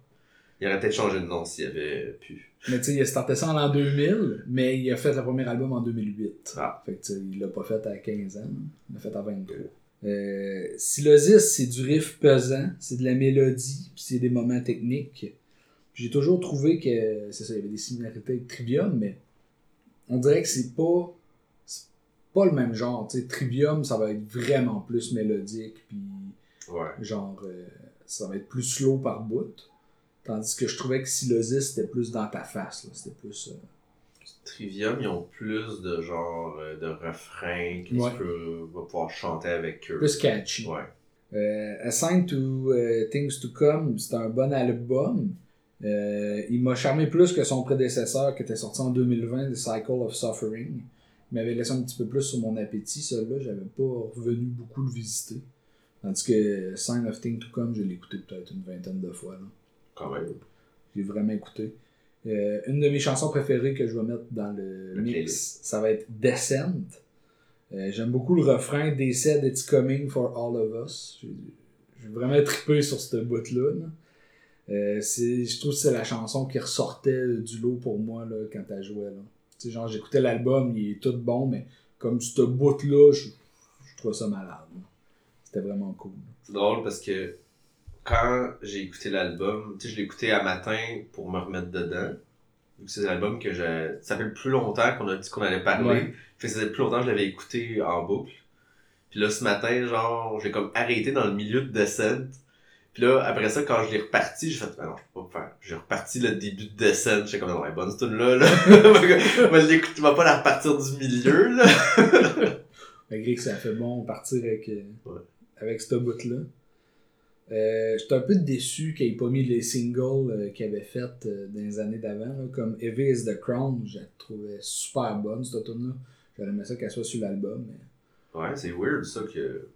Il aurait peut-être changé de nom s'il avait pu. Mais tu sais, il a starté ça en l'an 2000, mais il a fait le premier album en 2008. Ah. Fait que tu sais, il l'a pas fait à 15 ans, il l'a fait à 23. Euh, Silosis, c'est du riff pesant, c'est de la mélodie, puis c'est des moments techniques. J'ai toujours trouvé que, c'est ça, il y avait des similarités avec Trivium, mais on dirait que c'est pas, pas le même genre. Tu sais, Trivium, ça va être vraiment plus mélodique, puis Ouais. genre, euh, ça va être plus slow par bout. Tandis que je trouvais que Silosis, c'était plus dans ta face. là. C'était plus. euh, Trivium, ils ont plus de genre euh, de refrains que Ouais. tu peux vas pouvoir chanter avec eux. Plus catchy. Ouais. Euh, Assigned to euh, Things to Come, c'est un bon album. Euh, il m'a charmé plus que son prédécesseur qui était sorti en 2020, The Cycle of Suffering. Il m'avait laissé un petit peu plus sur mon appétit, celui-là. J'avais pas revenu beaucoup le visiter. Tandis que Sign of Things to Come, je l'ai écouté peut-être une vingtaine de fois. Là. Quand même. J'ai vraiment écouté. Euh, une de mes chansons préférées que je vais mettre dans le, Le mix, playlist. ça va être Descent. Euh, J'aime beaucoup le refrain said it's coming for all of us. J'ai vraiment trippé sur cette bout-là. là. Euh, je trouve que c'est la chanson qui ressortait du lot pour moi là, quand elle jouait. Là. Genre, j'écoutais l'album, il est tout bon, mais comme cette bout-là, je, je trouvais ça malade. C'était vraiment cool. C'est drôle parce que quand j'ai écouté l'album, tu sais, je l'ai écouté à matin pour me remettre dedans. C'est l'album que j'ai. Ça fait plus longtemps qu'on a dit qu'on allait parler. Ouais. Fait que ça fait plus longtemps que je l'avais écouté en boucle. Puis là, ce matin, genre, j'ai comme arrêté dans le milieu de Descent. Puis là, après ça, quand je l'ai reparti, j'ai fait, ah non, je peux pas faire. J'ai reparti le début de Descent. J'étais comme, non, elle est bonne tune-là, là. On va l'écouter, on va pas la repartir du milieu, là. Malgré que ça fait bon partir avec, euh, Ouais. avec ce bout-là. Euh, J'étais un peu déçu qu'il n'ait pas mis les singles euh, qu'il avait fait euh, dans les années d'avant, là, comme Heavy is the Crown. Je la trouvais super bonne, cette tune-là. J'aurais aimé ça qu'elle soit sur l'album. Mais... Ouais, c'est weird ça que.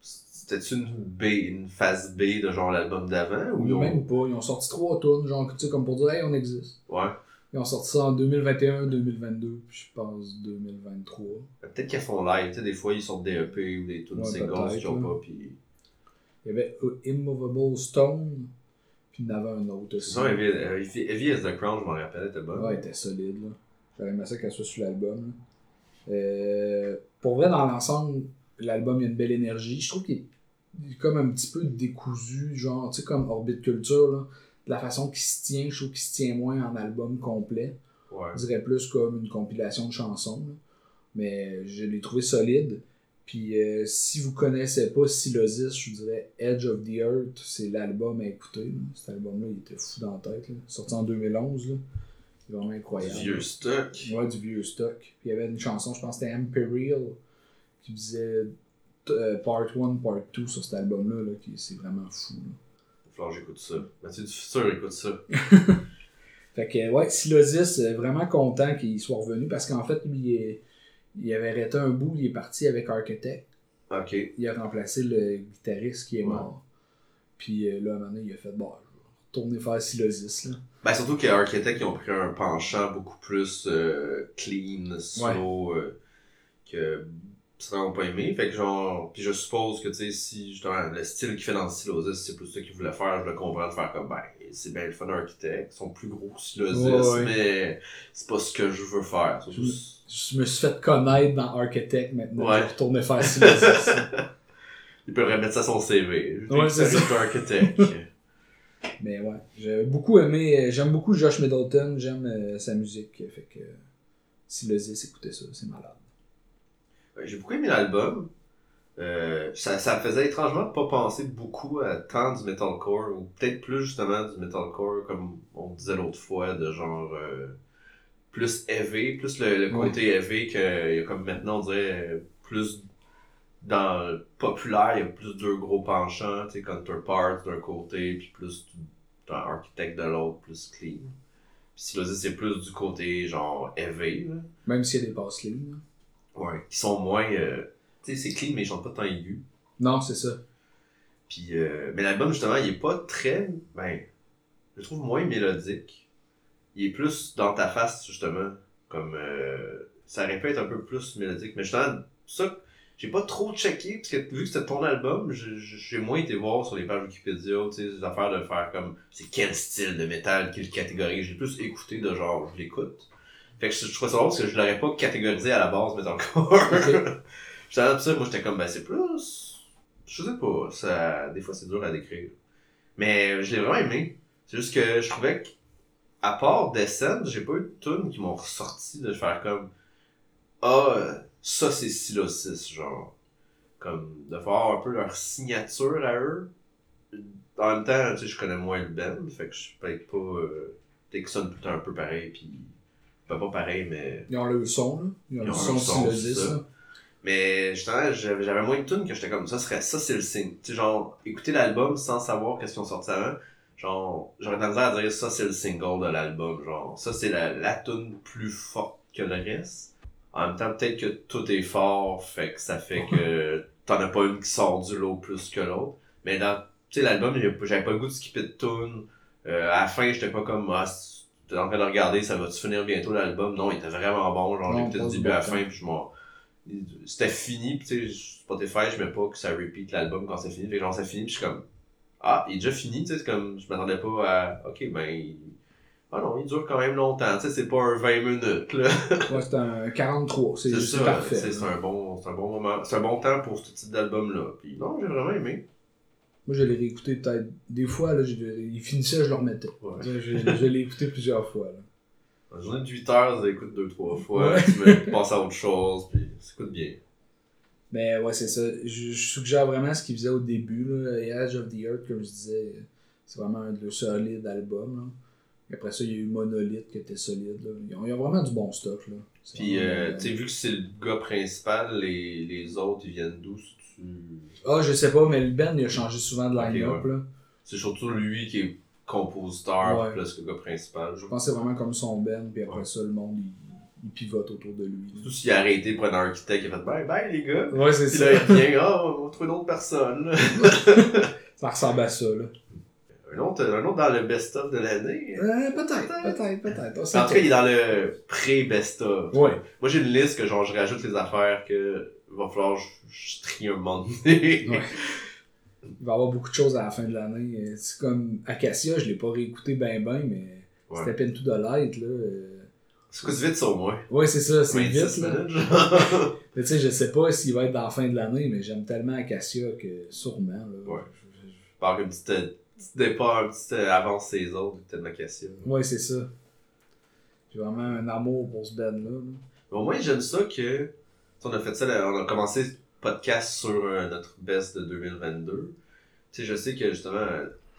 C'était une B, une phase B de genre l'album d'avant ou ils ont- Même pas. Ils ont sorti trois tunes, genre, tu sais, comme pour dire, hey, on existe. Ouais. Ils ont sorti ça en 2021, 2022, puis je pense 2023. Peut-être qu'ils font live, tu sais, des fois ils sortent des EP ou des tunes Ouais, singles qu'ils ont là. pas, puis. Il y avait euh, Immovable Stone, puis il y en avait un autre C'est aussi. ça, Heavy, as the Crown, je m'en rappelle, elle était bonne. Ouais, elle était solide, là. J'aurais aimé ça qu'elle soit sur l'album. Euh, pour vrai, dans l'ensemble, l'album, il y a une belle énergie. Je trouve qu'il est, comme un petit peu décousu, genre, tu sais, comme Orbit Culture, là. De la façon qu'il se tient, je trouve qu'il se tient moins en album complet. Ouais. Je dirais plus comme une compilation de chansons. là. Mais je l'ai trouvé solide. Puis euh, si vous connaissez pas Silosis, je vous dirais Edge of the Earth, c'est l'album à écouter. là. Cet album-là, il était fou dans la tête. là. Sorti en 2011. Là. C'est vraiment incroyable. Du vieux stock. Ouais, du vieux stock. Puis il y avait une chanson, je pense que c'était Imperial, qui disait euh, Part 1, Part 2 sur cet album-là, là, qui c'est vraiment fou. là. J'écoute ça. Mathieu du futur, écoute ça. Fait que, ouais, Silosis, euh, vraiment content qu'il soit revenu parce qu'en fait, lui, il, est- il avait arrêté un bout, il est parti avec Architect. Ok. Il a remplacé le guitariste qui est mort. Puis euh, là, à un moment donné, il a fait, bon, je vais retourner faire Silosis, là. Ben surtout que Architect, ils ont pris un penchant beaucoup plus euh, clean, slow, euh, que c'est vraiment pas aimé. Fait que genre, puis je suppose que tu sais, si justement le style qu'il fait dans Silosis, c'est plus ça qu'il voulait faire, je le comprends de faire comme ben, c'est bien le fun Architect, ils sont plus gros que Silosis, Ouais, ouais. mais c'est pas ce que je veux faire. Surtout, Je me suis fait connaître dans Architect maintenant. Ouais. Je vais retourner faire Silosis. il peut remettre ça à son CV. Ouais, c'est ça. Architect. Mais ouais, j'ai beaucoup aimé, j'aime beaucoup Josh Middleton, j'aime euh, sa musique. Fait que euh, Silosis, écoutez ça, c'est malade. Ouais, J'ai beaucoup aimé l'album. Euh, ça, ça me faisait étrangement pas penser beaucoup à tant du metalcore, ou peut-être plus justement du metalcore, comme on disait l'autre fois, de genre euh, plus heavy, plus le, le côté heavy que y a comme maintenant on dirait plus dans le populaire, il y a plus deux gros penchants, tu sais, Counterpart d'un côté, puis plus du- dans Architect de l'autre, plus clean. Puis Silosis, c'est plus du côté genre là. Même s'il y a des passes lignes. Ouais. Qui sont moins. euh, tu sais, c'est clean, mais ils chantent pas tant aigus. Non, c'est ça. Puis, euh, mais l'album, justement, il est pas très. Ben, je le trouve moins mélodique. Il est plus dans ta face, justement. Comme. euh, ça aurait pu être un peu plus mélodique. Mais justement, ça, j'ai pas trop checké, parce que vu que c'était ton album, j'ai moins été voir sur les pages Wikipédia, tu sais, des affaires de faire comme. C'est quel style de métal, quelle catégorie. J'ai plus écouté de genre, je l'écoute. Fait que je, je trouvais ça drôle parce que je l'aurais pas catégorisé à la base, mais encore. Ok. J'étais ça, moi j'étais comme, ben c'est plus. Je sais pas, ça, des fois c'est dur à décrire. Mais je l'ai vraiment aimé. C'est juste que je trouvais que, à part Descent, j'ai pas eu de tunes qui m'ont ressorti de faire comme, ah, ça c'est Silosis, genre. Comme, de faire un peu leur signature à eux. En même temps, tu sais, je connais moins le band, fait que je suis peut-être pas. Euh, peut-être que ça sonne tout un peu pareil, puis Ben, pas pareil, mais. Ils ont le son, là. Ils ont Ils le ont son le son, sur le c'est 10, ça. là. Mais justement, j'avais j'avais moins de tunes que j'étais comme ça serait ça c'est le signe. Tu sais genre écouter l'album sans savoir qu'est-ce qu'ils ont sorti avant, genre j'aurais misère à dire ça c'est le single de l'album, genre ça c'est la la tune plus forte que le reste. En même temps peut-être que tout est fort, fait que ça fait que t'en as pas une qui sort du lot plus que l'autre. Mais dans tu sais l'album, j'avais pas le goût de skipper de tune. Euh, à la fin, j'étais pas comme ah t'es en train de regarder, ça va-tu finir bientôt l'album? Non, il était vraiment bon, genre j'écoutais du début à la fin puis je m'en c'était fini, pis tu sais, Spotify, je mets pas que ça repeat l'album quand c'est fini. Fait que genre, ça finit, pis je suis comme, ah, il est déjà fini, tu sais, c'est comme, je m'attendais pas à, ok, ben, ah non, il dure quand même longtemps, tu sais, c'est pas un 20 minutes, là. Ouais, c'est un 43. C'est ça, parfait. c'est un bon, c'est un bon moment, c'est un bon temps pour ce type d'album-là. Pis non, j'ai vraiment aimé. Moi, je l'ai réécouté peut-être des fois. Là, il finissait, je le remettais. Ouais. Je, je- je l'ai écouté plusieurs fois. Là. Une journée de 8 heures, écoutes deux, trois fois, Ouais. tu veux passer à autre chose, pis ça coûte bien. Mais ouais, c'est ça. Je, je suggère vraiment ce qu'ils faisaient au début. Là. Edge of the Earth, comme je disais, c'est vraiment un de leurs solides albums. Là. Et après ça, il y a eu Monolith qui était solide. Là. Ils, ont, ils ont vraiment du bon stock. Là. Vraiment, euh, tu sais, vu que c'est le gars principal, les, les autres, ils viennent d'où, si tu... Ah, je sais pas, mais le band, il a changé souvent de line-up. C'est surtout lui qui est compositeur Ouais. plus que le gars principal. Je Je pense que c'est vraiment comme son band, puis après Ouais. ça, le monde, il, il pivote autour de lui. Surtout s'il a arrêté pour un architecte, il a fait bye bye les gars. Ouais, c'est Puis ça. là, il vient, ah, on va trouver d'autres personnes. Ça ressemble à ça, là. un, autre, un autre dans le best-of de l'année. Euh, peut-être, peut-être, peut-être. En tout cas, il est dans le pré-best-of. Ouais. Moi, j'ai une liste que genre, je rajoute les affaires que va falloir que je, je trie un moment donné. Ouais. Il va y avoir beaucoup de choses à la fin de l'année. Euh, C'est comme Acacia, je l'ai pas réécouté ben ben, mais Ouais. c'était Into the Light, là. C'est quoi, vite sur moi? Ouais, c'est ça, c'est 26 vite, là. tu sais, je sais pas s'il va être dans la fin de l'année, mais j'aime tellement Acacia que sûrement, là. Ouais. Je- je- Par un petit, euh, départ, un petit euh, avance autres, tellement Cassia. Ouais, c'est ça. J'ai vraiment un amour pour ce band-là. au moins, j'aime ça que. On a fait ça, là, on a commencé le podcast sur euh, notre best de 2022. Tu sais, je sais que justement,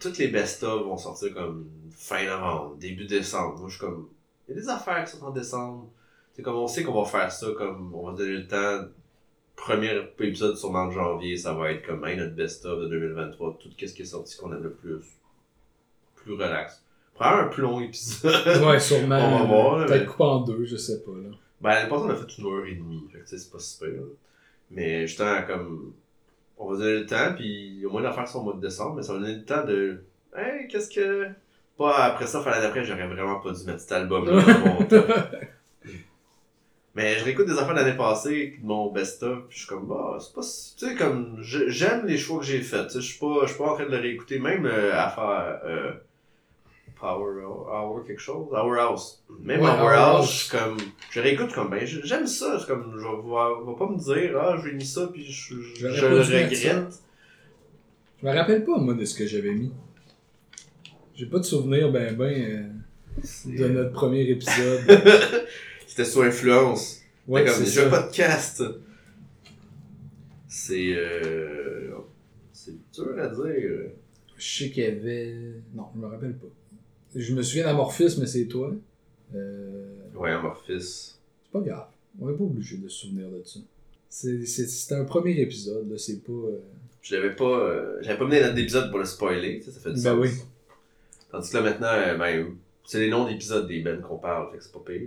toutes les best-of vont sortir comme fin novembre, début décembre. Moi, je suis comme. Il y a des affaires qui sont en décembre. C'est comme on sait qu'on va faire ça, comme on va donner le temps. Premier épisode sûrement de janvier, ça va être comme hey, notre best-of de 2023, tout ce qui est sorti qu'on aime le plus. Plus relax. Prends un plus long épisode. Ouais, sûrement. On va voir, Peut-être mais- coupé en deux, je sais pas, là. Ben, passée, on a fait une heure et demie. Fait que, c'est pas super. là. Mais, justement, comme, on va donner le temps, puis au moins d'en faire ça au mois de décembre, mais ça va donner le temps de, hey, qu'est-ce que. Pas après ça, fin l'année d'après, j'aurais vraiment pas dû mettre cet album-là dans mon top. Mais je réécoute des affaires de l'année passée, mon best-of, puis je suis comme, bah, c'est pas. si- Tu sais, comme, j'aime les choix que j'ai faits. Tu sais, je suis pas, pas en train de le réécouter, même euh, à faire. euh, Power Hour, quelque chose. Hour House. Même Ouais, Hour House, je comme. Je réécoute comme, ben, j'aime ça. C'est comme, je vais, pas me dire, ah, j'ai mis ça, puis je, je, je le regrette. Je me rappelle pas, moi, de ce que j'avais mis. J'ai pas de souvenir ben ben euh, de notre premier épisode. C'était sous influence. Ouais, comme c'est déjà podcast. C'est. Euh... C'est dur à dire. Je sais qu'il y avait... Non, je me rappelle pas. Je me souviens d'Amorphis, mais c'est toi. Euh... Ouais, Amorphis. C'est pas grave. On est pas obligé de se souvenir de ça. C'est- c'est- C'était un premier épisode, là. C'est pas... euh, Je l'avais pas. euh, J'avais pas mené notre épisode pour le spoiler, ça fait du Ben sens. oui. Tandis que là maintenant, euh, ben, c'est les noms d'épisodes des bands qu'on parle, fait que c'est pas pire.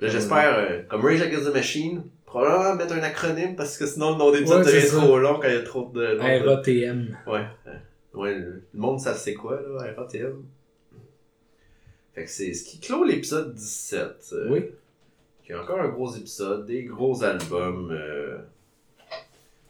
Là, j'espère, euh, comme Rage Against the Machine, probablement mettre un acronyme parce que sinon le nom d'épisode Ouais, devient trop long quand il y a trop de. RATM. Ouais. Ouais, le monde, ça c'est quoi, là, RATM. Fait que c'est ce qui clôt l'épisode 17. euh, Oui. Qui est encore un gros épisode, des gros albums. euh,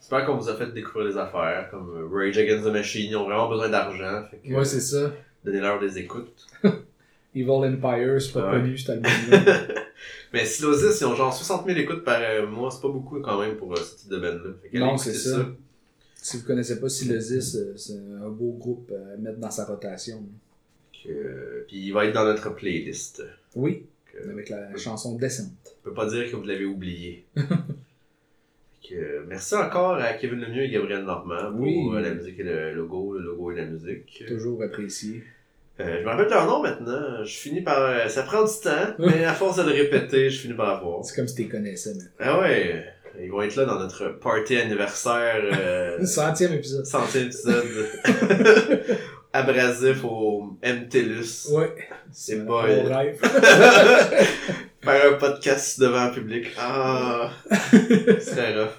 J'espère qu'on vous a fait découvrir des affaires comme Rage Against the Machine. Ils ont vraiment besoin d'argent. Que Ouais, c'est ça. Donnez-leur des écoutes. Evil Empire, c'est pas Ouais. connu, cet album-là. Mais Silosis, ils ont genre 60 000 écoutes par euh, mois. C'est pas beaucoup quand même pour euh, ce type de band-là. Non, c'est ça. si vous connaissez pas Silosis, euh, c'est un beau groupe à mettre dans sa rotation. Que, Puis il va être dans notre playlist. Oui, Que- avec la chanson Descente. Je peux pas dire que vous l'avez oublié. Que, merci encore à Kevin Lemieux et Gabriel Normand pour Oui. la musique et le logo, le logo et la musique. Toujours apprécié. Euh, je me rappelle leur nom maintenant. Je finis par. euh, Ça prend du temps, mais à force de le répéter, je finis par l'avoir. C'est comme si tu les connaissais, mais. Ah ouais, ils vont être là dans notre party anniversaire. Euh, Centième épisode. centième épisode. Abrasif au MTLUS. Ouais. C'est pas- bon rêve. Faire un podcast devant un public. Ah, c'est rough.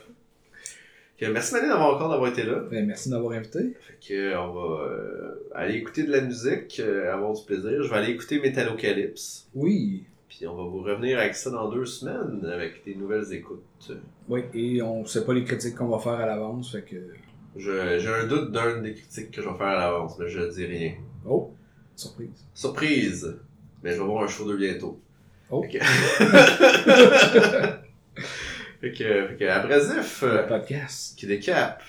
Merci Mané d'avoir encore d'avoir été là. Ben, merci de m'avoir invité. Fait que on va euh, aller écouter de la musique, euh, avoir du plaisir. Je vais aller écouter Metallocalypse. Oui. Puis on va vous revenir avec ça dans deux semaines avec des nouvelles écoutes. Oui, et on sait pas les critiques qu'on va faire à l'avance, fait que. J'ai un doute d'un des critiques que je vais faire à l'avance, mais je dis rien. Oh! Surprise. Surprise! Mais je vais voir un show de bientôt. Oh. Que... fait que, fait que abrasif, euh, Le podcast. qui décape.